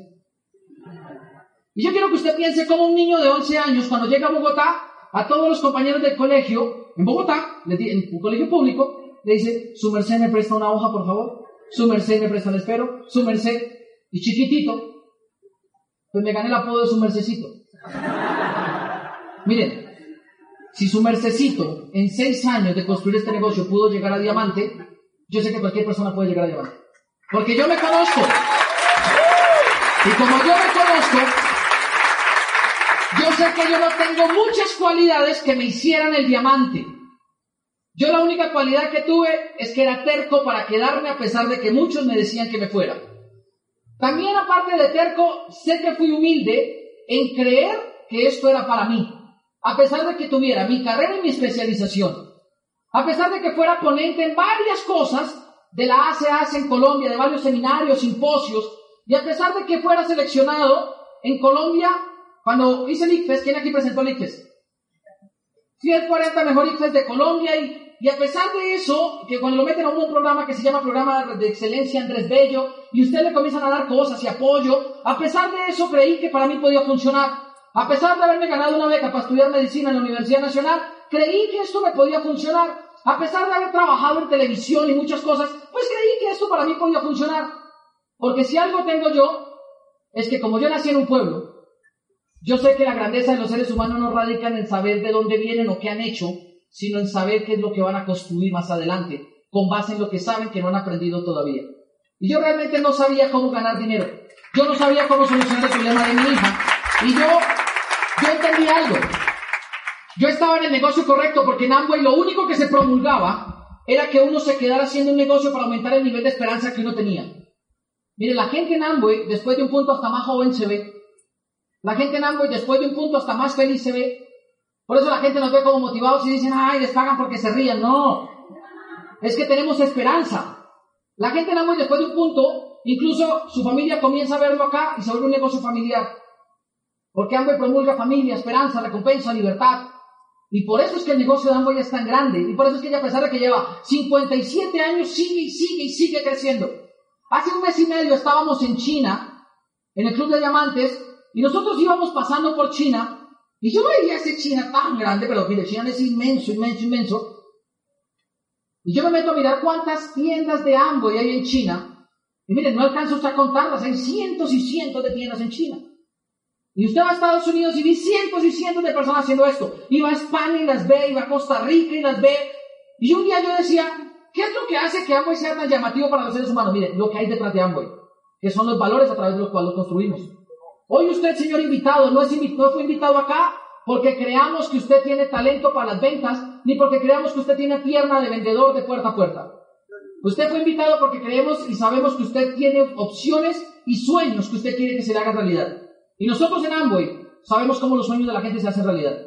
Y yo quiero que usted piense como un niño de 11 años, cuando llega a Bogotá, a todos los compañeros del colegio, en Bogotá, en un colegio público, le dice, su merced me presta una hoja, por favor. Su merced me presta el espero. Su merced. Y chiquitito, pues me gané el apodo de su mercecito. Miren, si su mercecito en seis años de construir este negocio pudo llegar a diamante, yo sé que cualquier persona puede llegar a diamante. Porque yo me conozco. Y como yo me conozco, yo sé que yo no tengo muchas cualidades que me hicieran el diamante. Yo la única cualidad que tuve es que era terco para quedarme a pesar de que muchos me decían que me fuera. También aparte de terco, sé que fui humilde en creer que esto era para mí, a pesar de que tuviera mi carrera y mi especialización, a pesar de que fuera ponente en varias cosas de la ACAS en Colombia, de varios seminarios, simposios, y a pesar de que fuera seleccionado en Colombia, cuando hice el ICFES, ¿quién aquí presentó el ICFES? Fui el 40 mejor ICFES de Colombia y y a pesar de eso, que cuando lo meten a un programa que se llama Programa de Excelencia Andrés Bello, y usted le comienzan a dar cosas y apoyo, a pesar de eso creí que para mí podía funcionar. A pesar de haberme ganado una beca para estudiar medicina en la Universidad Nacional, creí que esto me podía funcionar. A pesar de haber trabajado en televisión y muchas cosas, pues creí que esto para mí podía funcionar. Porque si algo tengo yo, es que como yo nací en un pueblo, yo sé que la grandeza de los seres humanos no radica en saber de dónde vienen o qué han hecho, sino en saber qué es lo que van a construir más adelante, con base en lo que saben que no han aprendido todavía. Y yo realmente no sabía cómo ganar dinero. Yo no sabía cómo solucionar el problema de mi hija. Y yo, yo entendí algo. Yo estaba en el negocio correcto porque en Amway lo único que se promulgaba era que uno se quedara haciendo un negocio para aumentar el nivel de esperanza que uno tenía. Mire, la gente en Amway, después de un punto hasta más joven se ve. La gente en Amway, después de un punto hasta más feliz se ve. Por eso la gente nos ve como motivados y dicen, ay, les pagan porque se ríen. No, es que tenemos esperanza. La gente en Amway después de un punto, incluso su familia comienza a verlo acá y se vuelve un negocio familiar. Porque Amway promulga familia, esperanza, recompensa, libertad. Y por eso es que el negocio de Amway es tan grande. Y por eso es que ella, a pesar de que lleva 57 años, sigue y sigue y sigue creciendo. Hace un mes y medio estábamos en China, en el Club de Diamantes, y nosotros íbamos pasando por China y yo veía ese China tan grande, pero mire, China es inmenso, inmenso, inmenso. Y yo me meto a mirar cuántas tiendas de Amway hay en China. Y miren, no alcanzo a contarlas, hay cientos y cientos de tiendas en China. Y usted va a Estados Unidos y vi cientos y cientos de personas haciendo esto. Iba a España y las ve, iba a Costa Rica y las ve. Y un día yo decía, ¿qué es lo que hace que Amway sea tan llamativo para los seres humanos? Mire, lo que hay detrás de Amway, que son los valores a través de los cuales lo construimos. Hoy usted, señor invitado, no, es no fue invitado acá porque creamos que usted tiene talento para las ventas, ni porque creamos que usted tiene pierna de vendedor de puerta a puerta. Usted fue invitado porque creemos y sabemos que usted tiene opciones y sueños que usted quiere que se hagan realidad. Y nosotros en Amway sabemos cómo los sueños de la gente se hacen realidad.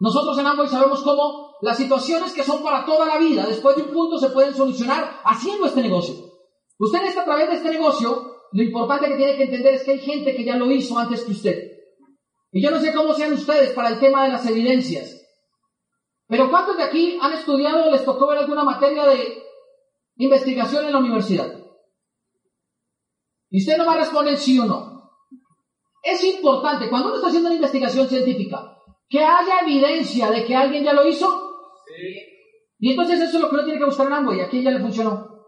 Nosotros en Amway sabemos cómo las situaciones que son para toda la vida, después de un punto, se pueden solucionar haciendo este negocio. Usted está a través de este negocio, lo importante que tiene que entender es que hay gente que ya lo hizo antes que usted. Y yo no sé cómo sean ustedes para el tema de las evidencias. Pero ¿cuántos de aquí han estudiado o les tocó ver alguna materia de investigación en la universidad? Y usted no va a responder sí o no. Es importante, cuando uno está haciendo una investigación científica, que haya evidencia de que alguien ya lo hizo. Sí. Y entonces eso es lo que uno tiene que buscar en Amway. Aquí ya le funcionó.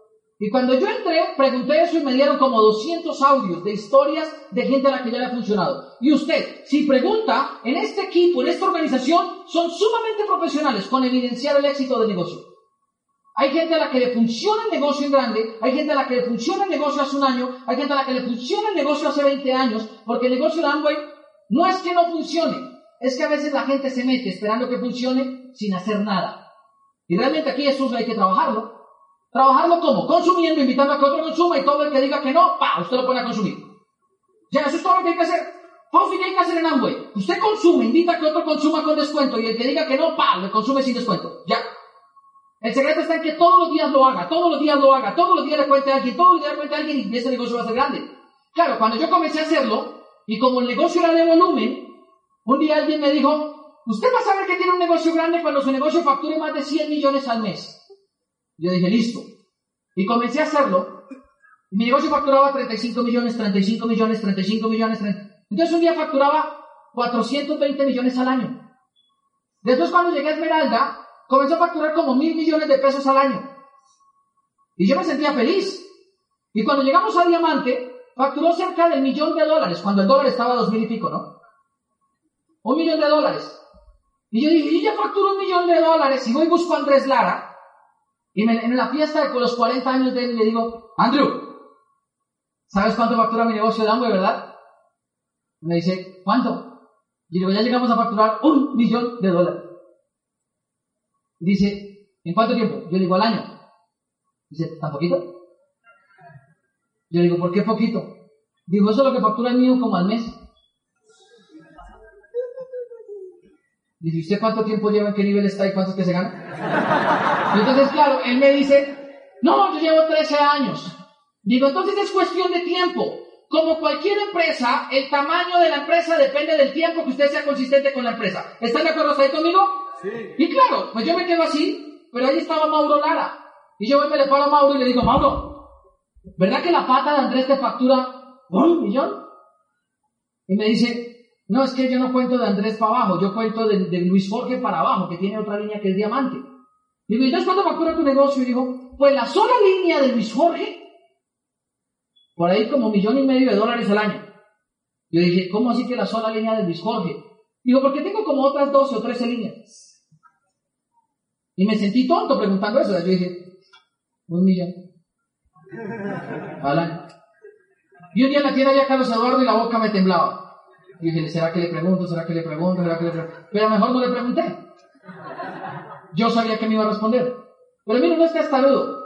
Y cuando yo entré, pregunté eso y me dieron como 200 audios de historias de gente a la que ya le ha funcionado. Y usted, si pregunta, en este equipo, en esta organización, son sumamente profesionales con evidenciar el éxito del negocio. Hay gente a la que le funciona el negocio en grande, hay gente a la que le funciona el negocio hace un año, hay gente a la que le funciona el negocio hace 20 años, porque el negocio de Amway no es que no funcione, es que a veces la gente se mete esperando que funcione sin hacer nada. Y realmente aquí eso hay que trabajarlo. Trabajarlo como? Consumiendo, invitando a que otro consuma y todo el que diga que no, pa, usted lo pone a consumir. Ya, eso es todo lo que hay que hacer. Fausti, ¿qué hay que hacer en Amway? Usted consume, invita a que otro consuma con descuento y el que diga que no, pa, le consume sin descuento. Ya. El secreto está en que todos los días lo haga, todos los días lo haga, todos los días le cuente a alguien, todos los días le cuente a alguien y ese negocio va a ser grande. Claro, cuando yo comencé a hacerlo, y como el negocio era de volumen, un día alguien me dijo, usted va a saber que tiene un negocio grande cuando su negocio facture más de 100 millones al mes. Yo dije, listo. Y comencé a hacerlo. Mi negocio facturaba 35 millones, 35 millones, 35 millones. 30. Entonces un día facturaba 420 millones al año. Después cuando llegué a Esmeralda, comenzó a facturar como mil millones de pesos al año. Y yo me sentía feliz. Y cuando llegamos a Diamante, facturó cerca del millón de dólares, cuando el dólar estaba a dos mil y pico, ¿no? Un millón de dólares. Y yo dije, yo ya facturo un millón de dólares y voy y busco a Andrés Lara, y en la fiesta de los 40 años de él le digo, Andrew, ¿sabes cuánto factura mi negocio de Amway, verdad? Me dice, ¿cuánto? Y digo, ya llegamos a facturar un millón de dólares. Dice, ¿en cuánto tiempo? Yo digo, al año. Dice, ¿tan poquito? Yo digo, ¿por qué poquito? Digo, eso es lo que factura el mío como al mes. Dice, ¿usted cuánto tiempo lleva, en qué nivel está y cuántos que se gana? entonces, claro, él me dice, no, yo llevo 13 años. Digo, entonces es cuestión de tiempo. Como cualquier empresa, el tamaño de la empresa depende del tiempo que usted sea consistente con la empresa. ¿Están de acuerdo ahí conmigo? Y claro, pues yo me quedo así, pero ahí estaba Mauro Lara. Y yo me le paro a Mauro y le digo, Mauro, ¿verdad que la pata de Andrés te factura un millón? Y me dice, no, es que yo no cuento de Andrés para abajo, yo cuento de, Luis Jorge para abajo, que tiene otra línea que es diamante. Digo, ¿y entonces cuánto factura tu negocio? Y dijo, pues la sola línea de Luis Jorge, por ahí como millón y medio de dólares al año. Yo dije, ¿cómo así que la sola línea de Luis Jorge? Digo, porque tengo como otras 12 o 13 líneas. Y me sentí tonto preguntando eso. Yo dije, un millón. Al año. Y un día en la tienda había Carlos Eduardo y la boca me temblaba. Y dije, ¿será que le pregunto? ¿Será que le pregunto? ¿Será que le pregunto? Pero mejor no le pregunté. Yo sabía que me iba a responder. Pero mira, no es castarudo.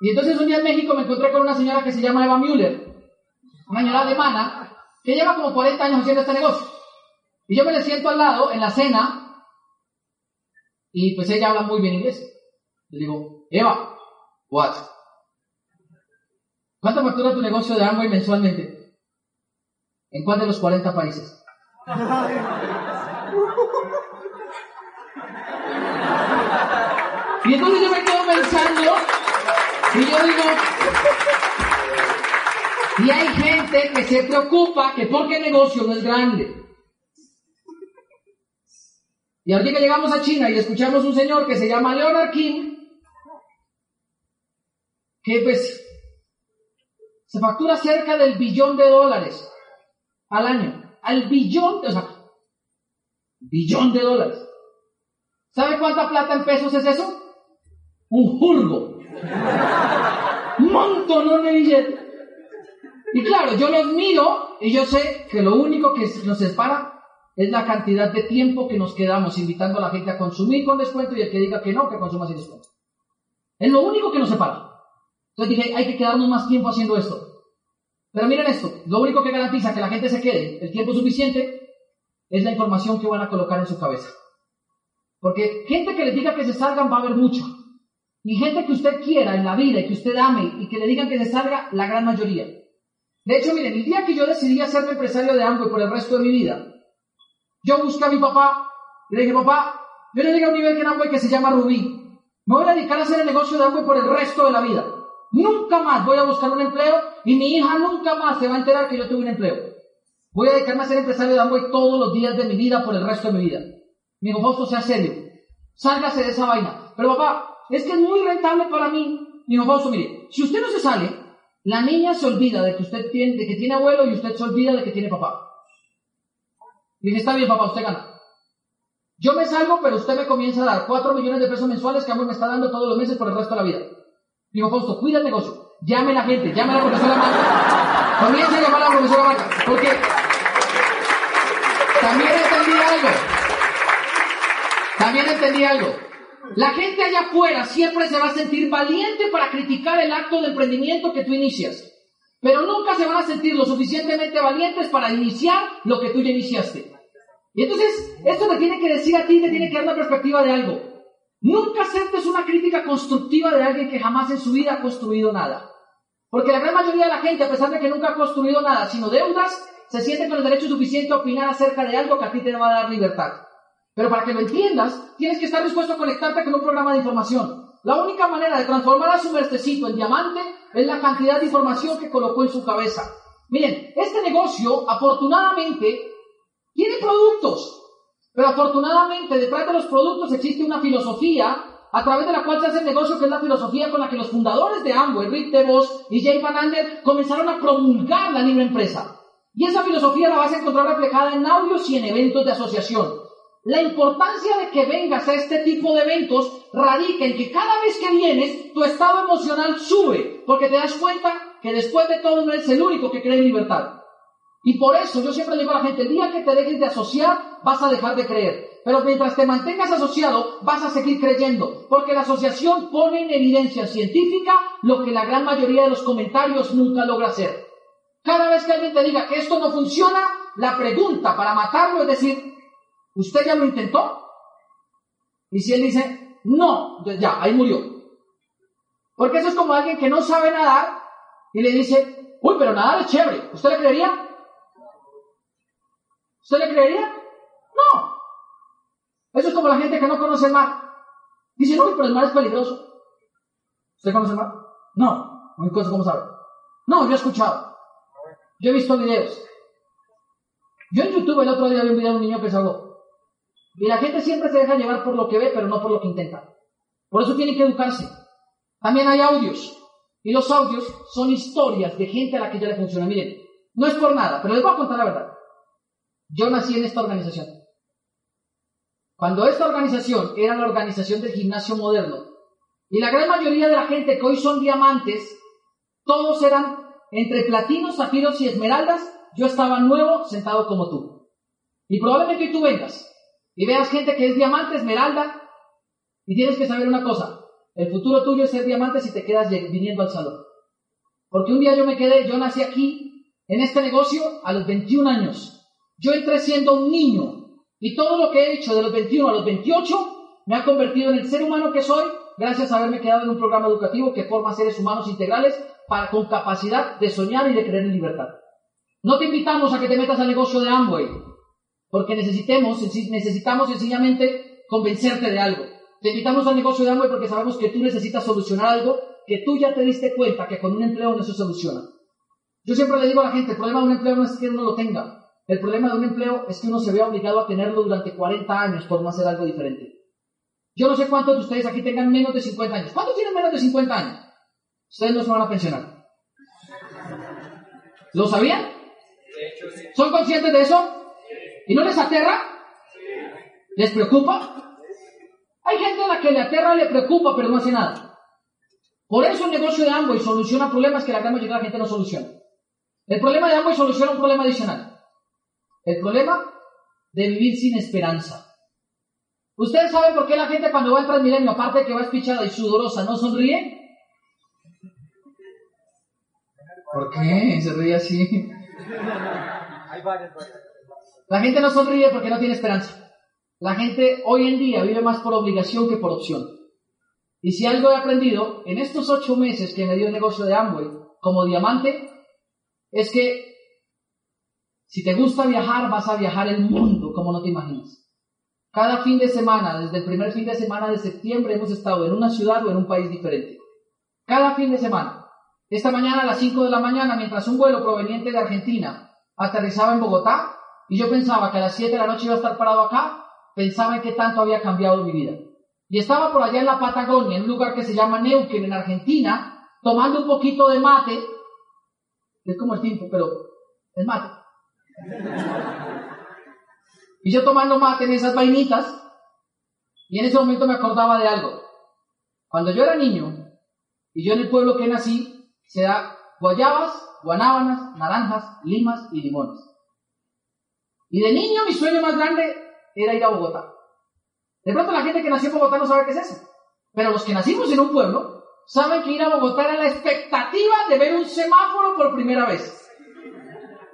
Y entonces un día en México me encontré con una señora que se llama Eva Müller, una señora alemana, que lleva como 40 años haciendo este negocio. Y yo me le siento al lado en la cena, y pues ella habla muy bien inglés. Le digo, Eva, what? ¿Cuánto factura tu negocio de Amway mensualmente? ¿En cuál de los 40 países? Y entonces yo me quedo pensando, y yo digo, y hay gente que se preocupa que porque el negocio no es grande. Y ahorita que llegamos a China y escuchamos un señor que se llama Leonard King, que pues se factura cerca del billón de dólares al año. al billón, o sea, billón de dólares. ¿Sabe cuánta plata en pesos es eso? Un jurgo. Montón de billetes. Y claro, yo los miro y yo sé que lo único que nos separa es la cantidad de tiempo que nos quedamos invitando a la gente a consumir con descuento y el que diga que no, que consuma sin descuento. Es lo único que nos separa. Entonces dije, hay que quedarnos más tiempo haciendo esto. Pero miren esto, lo único que garantiza que la gente se quede el tiempo suficiente es la información que van a colocar en su cabeza. Porque gente que les diga que se salgan va a haber mucha. Y gente que usted quiera en la vida y que usted ame y que le digan que se salga, la gran mayoría. De hecho, miren, el día que yo decidí hacerme empresario de Amway por el resto de mi vida, yo busqué a mi papá le dije, papá, yo le llegué a un nivel en Amway que se llama Rubí. Me voy a dedicar a hacer el negocio de Amway por el resto de la vida. Nunca más voy a buscar un empleo y mi hija nunca más se va a enterar que yo tuve un empleo. Voy a dedicarme a ser empresario de Amway todos los días de mi vida por el resto de mi vida. Mi hijo sea serio. Sálgase de esa vaina. Pero papá, es que es muy rentable para mí. Mi hijo mire, si usted no se sale, la niña se olvida de que usted tiene, de que tiene abuelo y usted se olvida de que tiene papá. Y dice, está bien papá, usted gana. Yo me salgo, pero usted me comienza a dar 4 millones de pesos mensuales que Amway me está dando todos los meses por el resto de la vida. Dijo Fausto, cuida el negocio. Llame a la gente, llame a la profesora Marca. Comienza a llamar a la profesora Marca. Porque también entendí algo. También entendí algo. La gente allá afuera siempre se va a sentir valiente para criticar el acto de emprendimiento que tú inicias. Pero nunca se van a sentir lo suficientemente valientes para iniciar lo que tú ya iniciaste. Y entonces, esto te tiene que decir a ti, te tiene que dar una perspectiva de algo. Nunca aceptes una crítica constructiva de alguien que jamás en su vida ha construido nada. Porque la gran mayoría de la gente, a pesar de que nunca ha construido nada, sino deudas, se siente con el derecho suficiente a opinar acerca de algo que a ti te va a dar libertad. Pero para que lo entiendas, tienes que estar dispuesto a conectarte con un programa de información. La única manera de transformar a su mercecito en diamante es la cantidad de información que colocó en su cabeza. Miren, este negocio, afortunadamente, tiene productos. Pero afortunadamente detrás de los productos existe una filosofía a través de la cual se hace el negocio, que es la filosofía con la que los fundadores de Amway, Rick DeVos y Jay Van Ander, comenzaron a promulgar la libre empresa. Y esa filosofía la vas a encontrar reflejada en audios y en eventos de asociación. La importancia de que vengas a este tipo de eventos radica en que cada vez que vienes, tu estado emocional sube, porque te das cuenta que después de todo no eres el único que cree en libertad. Y por eso yo siempre digo a la gente, el día que te dejes de asociar, vas a dejar de creer. Pero mientras te mantengas asociado, vas a seguir creyendo. Porque la asociación pone en evidencia científica lo que la gran mayoría de los comentarios nunca logra hacer. Cada vez que alguien te diga que esto no funciona, la pregunta para matarlo es decir, ¿usted ya lo intentó? Y si él dice, no, ya, ahí murió. Porque eso es como alguien que no sabe nadar y le dice, uy, pero nadar es chévere. ¿Usted le creería? ¿Usted le creería? No. Eso es como la gente que no conoce el mar. Dice, no, pero el mar es peligroso. ¿Usted conoce el mar? No. ¿Cómo sabe? No, yo he escuchado. Yo he visto videos. Yo en YouTube el otro día vi un video de un niño que ahogó. Y la gente siempre se deja llevar por lo que ve, pero no por lo que intenta. Por eso tiene que educarse. También hay audios. Y los audios son historias de gente a la que ya le funciona. Miren, no es por nada, pero les voy a contar la verdad. Yo nací en esta organización. Cuando esta organización era la organización del gimnasio moderno, y la gran mayoría de la gente que hoy son diamantes, todos eran entre platinos, zafiros y esmeraldas, yo estaba nuevo sentado como tú. Y probablemente tú vengas y veas gente que es diamante, esmeralda, y tienes que saber una cosa, el futuro tuyo es ser diamante si te quedas viniendo al salón. Porque un día yo me quedé, yo nací aquí, en este negocio, a los 21 años. Yo entré siendo un niño y todo lo que he hecho de los 21 a los 28 me ha convertido en el ser humano que soy gracias a haberme quedado en un programa educativo que forma seres humanos integrales para, con capacidad de soñar y de creer en libertad. No te invitamos a que te metas al negocio de Amway, porque necesitemos, necesitamos sencillamente convencerte de algo. Te invitamos al negocio de Amway porque sabemos que tú necesitas solucionar algo que tú ya te diste cuenta que con un empleo no se soluciona. Yo siempre le digo a la gente, el problema de un empleo no es que uno lo tenga, el problema de un empleo es que uno se ve obligado a tenerlo durante 40 años por no hacer algo diferente. Yo no sé cuántos de ustedes aquí tengan menos de 50 años. ¿Cuántos tienen menos de 50 años? Ustedes no se van a pensionar. ¿Lo sabían? ¿Son conscientes de eso? ¿Y no les aterra? ¿Les preocupa? Hay gente a la que le aterra, le preocupa, pero no hace nada. Por eso el negocio de Amway soluciona problemas que la gran mayoría de la gente no soluciona. El problema de Amway soluciona un problema adicional. El problema de vivir sin esperanza. ¿Ustedes saben por qué la gente cuando va al Transmilenio, aparte de que va espichada y sudorosa, no sonríe? ¿Por qué? Se ríe así. La gente no sonríe porque no tiene esperanza. La gente hoy en día vive más por obligación que por opción. Y si algo he aprendido en estos ocho meses que me dio el negocio de Amway como diamante, es que si te gusta viajar, vas a viajar el mundo como no te imaginas. Cada fin de semana, desde el primer fin de semana de septiembre, hemos estado en una ciudad o en un país diferente. Cada fin de semana. Esta mañana a las 5 de la mañana, mientras un vuelo proveniente de Argentina aterrizaba en Bogotá, y yo pensaba que a las 7 de la noche iba a estar parado acá, pensaba en qué tanto había cambiado mi vida. Y estaba por allá en la Patagonia, en un lugar que se llama Neuquén, en Argentina, tomando un poquito de mate. Es como el tinto, pero es mate. Y yo tomando mate en esas vainitas, y en ese momento me acordaba de algo. Cuando yo era niño, y yo en el pueblo que nací, se da guayabas, guanábanas, naranjas, limas y limones. Y de niño mi sueño más grande era ir a Bogotá. De pronto la gente que nació en Bogotá no sabe qué es eso. Pero los que nacimos en un pueblo saben que ir a Bogotá era la expectativa de ver un semáforo por primera vez.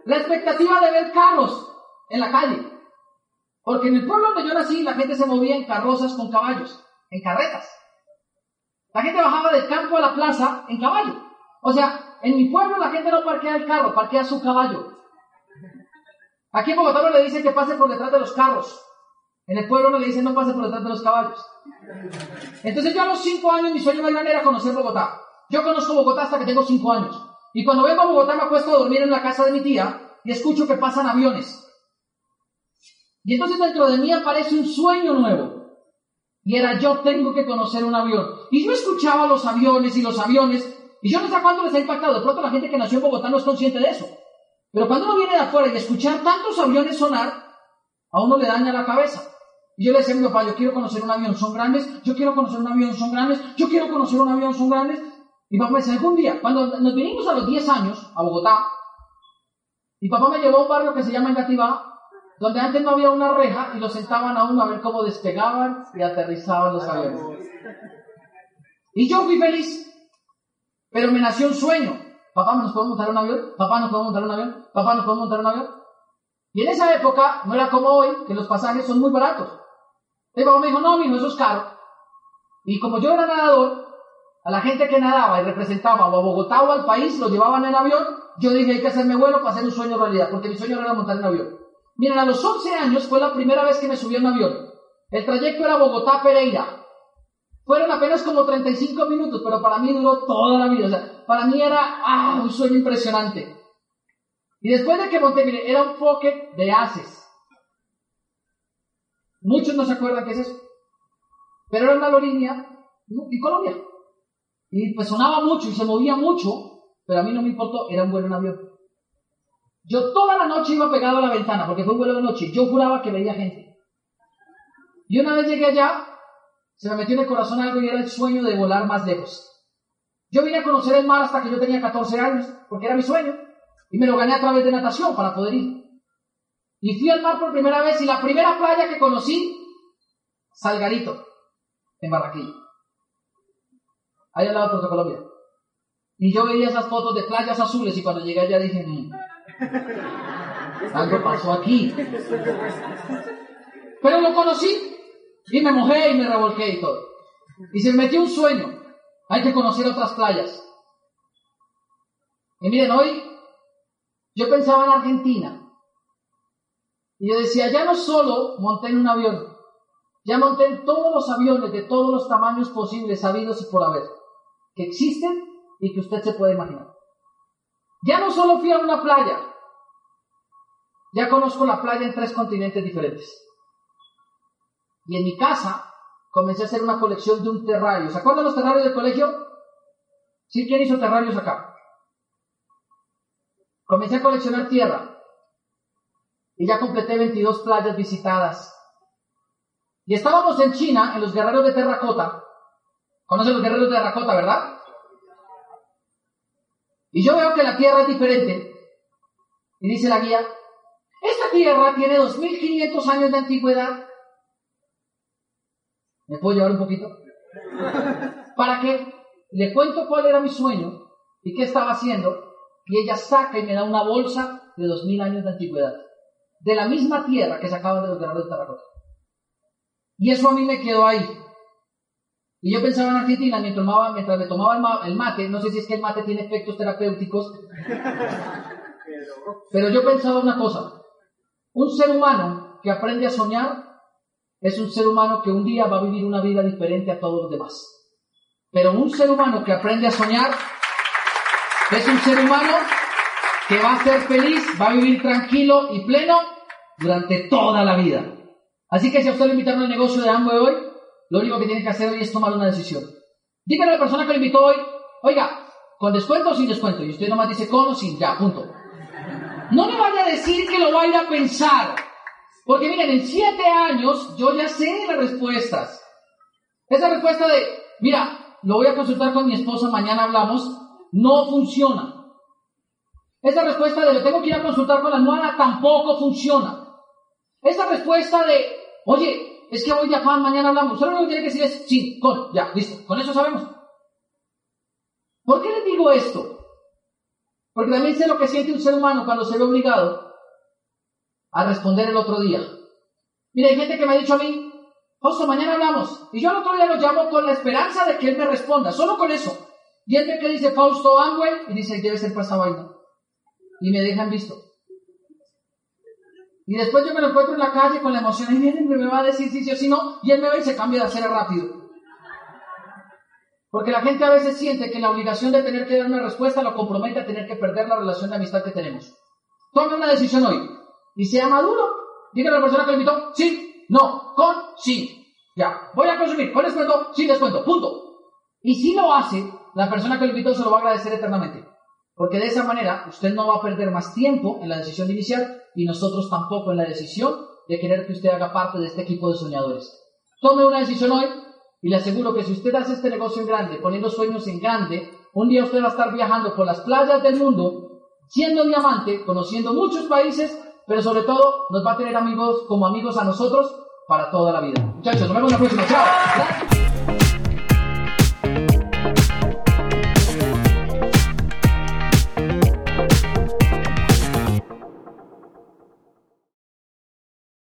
La expectativa de ver carros en la calle. Porque en el pueblo donde yo nací la gente se movía en carrozas con caballos, en carretas. La gente bajaba del campo a la plaza en caballo. O sea, en mi pueblo la gente no parquea el carro, parquea su caballo. Aquí en Bogotá no le dicen que pase por detrás de los carros. En el pueblo no le dicen no pase por detrás de los caballos. Entonces yo a los cinco años mi sueño más grande era conocer Bogotá. Yo conozco Bogotá hasta que tengo cinco años. Y cuando vengo a Bogotá me acuesto a dormir en la casa de mi tía y escucho que pasan aviones. Y entonces dentro de mí aparece un sueño nuevo. Y era yo tengo que conocer un avión. Y yo escuchaba los aviones y los aviones y yo no sé cuánto les ha impactado. De pronto la gente que nació en Bogotá no es consciente de eso. Pero cuando uno viene de afuera y escuchar tantos aviones sonar, a uno le daña la cabeza. Y yo le decía a mi papá, yo quiero conocer un avión, son grandes, yo quiero conocer un avión, son grandes, yo quiero conocer un avión, son grandes. Y papá me decía, algún día, cuando nos vinimos a los 10 años a Bogotá, mi papá me llevó a un barrio que se llama Engativá, donde antes no había una reja y lo sentaban a uno a ver cómo despegaban y aterrizaban los aviones. Y yo fui feliz. Pero me nació un sueño. Papá, ¿nos podemos montar un avión? Papá, ¿nos podemos montar un avión? Papá, ¿nos podemos montar un avión? Y en esa época no era como hoy, que los pasajes son muy baratos. El papá me dijo, no, mijo, eso es caro. Y como yo era nadador, la gente que nadaba y representaba o a Bogotá o al país, lo llevaban en avión, yo dije, hay que hacerme bueno para hacer un sueño realidad, porque mi sueño era montar un avión. Miren, a los 11 años fue la primera vez que me subí un avión. El trayecto era Bogotá-Pereira. Fueron apenas como 35 minutos, pero para mí duró toda la vida. O sea, para mí era ah, un sueño impresionante. Y después de que monté, era un pocket de haces. Muchos no se acuerdan qué es eso. Pero era una aerolínea y Colombia. Y pues sonaba mucho y se movía mucho, pero a mí no me importó, era un vuelo en avión. Yo toda la noche iba pegado a la ventana, porque fue un vuelo de noche. Yo juraba que veía gente. Y una vez llegué allá, se me metió en el corazón algo y era el sueño de volar más lejos. Yo vine a conocer el mar hasta que yo tenía 14 años, porque era mi sueño, y me lo gané a través de natación para poder ir. Y fui al mar por primera vez y la primera playa que conocí, Salgarito, en Barranquilla. Ahí al lado de Colombia. Y yo veía esas fotos de playas azules y cuando llegué allá dije, mm, algo pasó aquí. Pero lo conocí y me mojé y me revolqué y todo. Y se me metió un sueño. Hay que conocer otras playas. Y miren, hoy yo pensaba en Argentina. Y yo decía, ya no solo monté en un avión, ya monté en todos los aviones de todos los tamaños posibles, sabidos y por haber, existen y que usted se puede imaginar. Ya no solo fui a una playa, ya conozco la playa en tres continentes diferentes. Y en mi casa comencé a hacer una colección de un terrario. ¿Se acuerdan los terrarios del colegio? ¿Sí? ¿Quién hizo terrarios acá? Comencé a coleccionar tierra. y ya completé 22 playas visitadas. Y estábamos en China, en los guerreros de terracota. ¿Conocen los guerreros de terracota, verdad? Y yo veo que la tierra es diferente. Y dice la guía, esta tierra tiene 2500 años de antigüedad. ¿Me puedo llevar un poquito? ¿Para qué? Le cuento cuál era mi sueño y qué estaba haciendo. Y ella saca y me da una bolsa de 2000 años de antigüedad. De la misma tierra que sacaban de los guerreros de terracota. Y eso a mí me quedó ahí. Y yo pensaba en Argentina mientras, tomaba, mientras me tomaba el mate, no sé si es que el mate tiene efectos terapéuticos, pero yo pensaba una cosa, un ser humano que aprende a soñar es un ser humano que un día va a vivir una vida diferente a todos los demás. Pero un ser humano que aprende a soñar es un ser humano que va a ser feliz, va a vivir tranquilo y pleno durante toda la vida. Así que si a usted le invitaron al negocio de Amway hoy, lo único que tiene que hacer hoy es tomar una decisión. Dígale a la persona que lo invitó hoy, oiga, con descuento o sin descuento. Y usted nomás dice con o sin, ya, punto. No le vaya a decir que lo vaya a pensar. Porque miren, en siete años yo ya sé las respuestas. Esa respuesta de, mira, lo voy a consultar con mi esposa, mañana hablamos, no funciona. Esa respuesta de, lo tengo que ir a consultar con la almohada, tampoco funciona. Esa respuesta de, oye, es que hoy de afán, mañana hablamos. Solo lo que tiene que decir es, sí, con, ya, listo, con eso sabemos. ¿Por qué les digo esto? Porque también sé lo que siente un ser humano cuando se ve obligado a responder el otro día. Mira, hay gente que me ha dicho a mí, Fausto, mañana hablamos. Y yo el otro día lo llamo con la esperanza de que él me responda, solo con eso. Y él ve que dice Fausto Angüe y dice, debe ser para vaina. Y me dejan visto. Y después yo me lo encuentro en la calle con la emoción y viene y me va a decir si sí o si no, y él me ve y se cambia de hacer rápido. Porque la gente a veces siente que la obligación de tener que dar una respuesta lo compromete a tener que perder la relación de amistad que tenemos. Tome una decisión hoy y sea maduro. Dígale a la persona que le invitó, sí, no, con, sí. Ya, voy a consumir, con descuento, sin descuento, punto. Y si lo hace, la persona que le invitó se lo va a agradecer eternamente. Porque de esa manera usted no va a perder más tiempo en la decisión inicial y nosotros tampoco en la decisión de querer que usted haga parte de este equipo de soñadores. Tome una decisión hoy y le aseguro que si usted hace este negocio en grande, poniendo sueños en grande, un día usted va a estar viajando por las playas del mundo, siendo diamante, conociendo muchos países, pero sobre todo nos va a tener amigos como amigos a nosotros para toda la vida. Muchachos, nos vemos la próxima. Chao.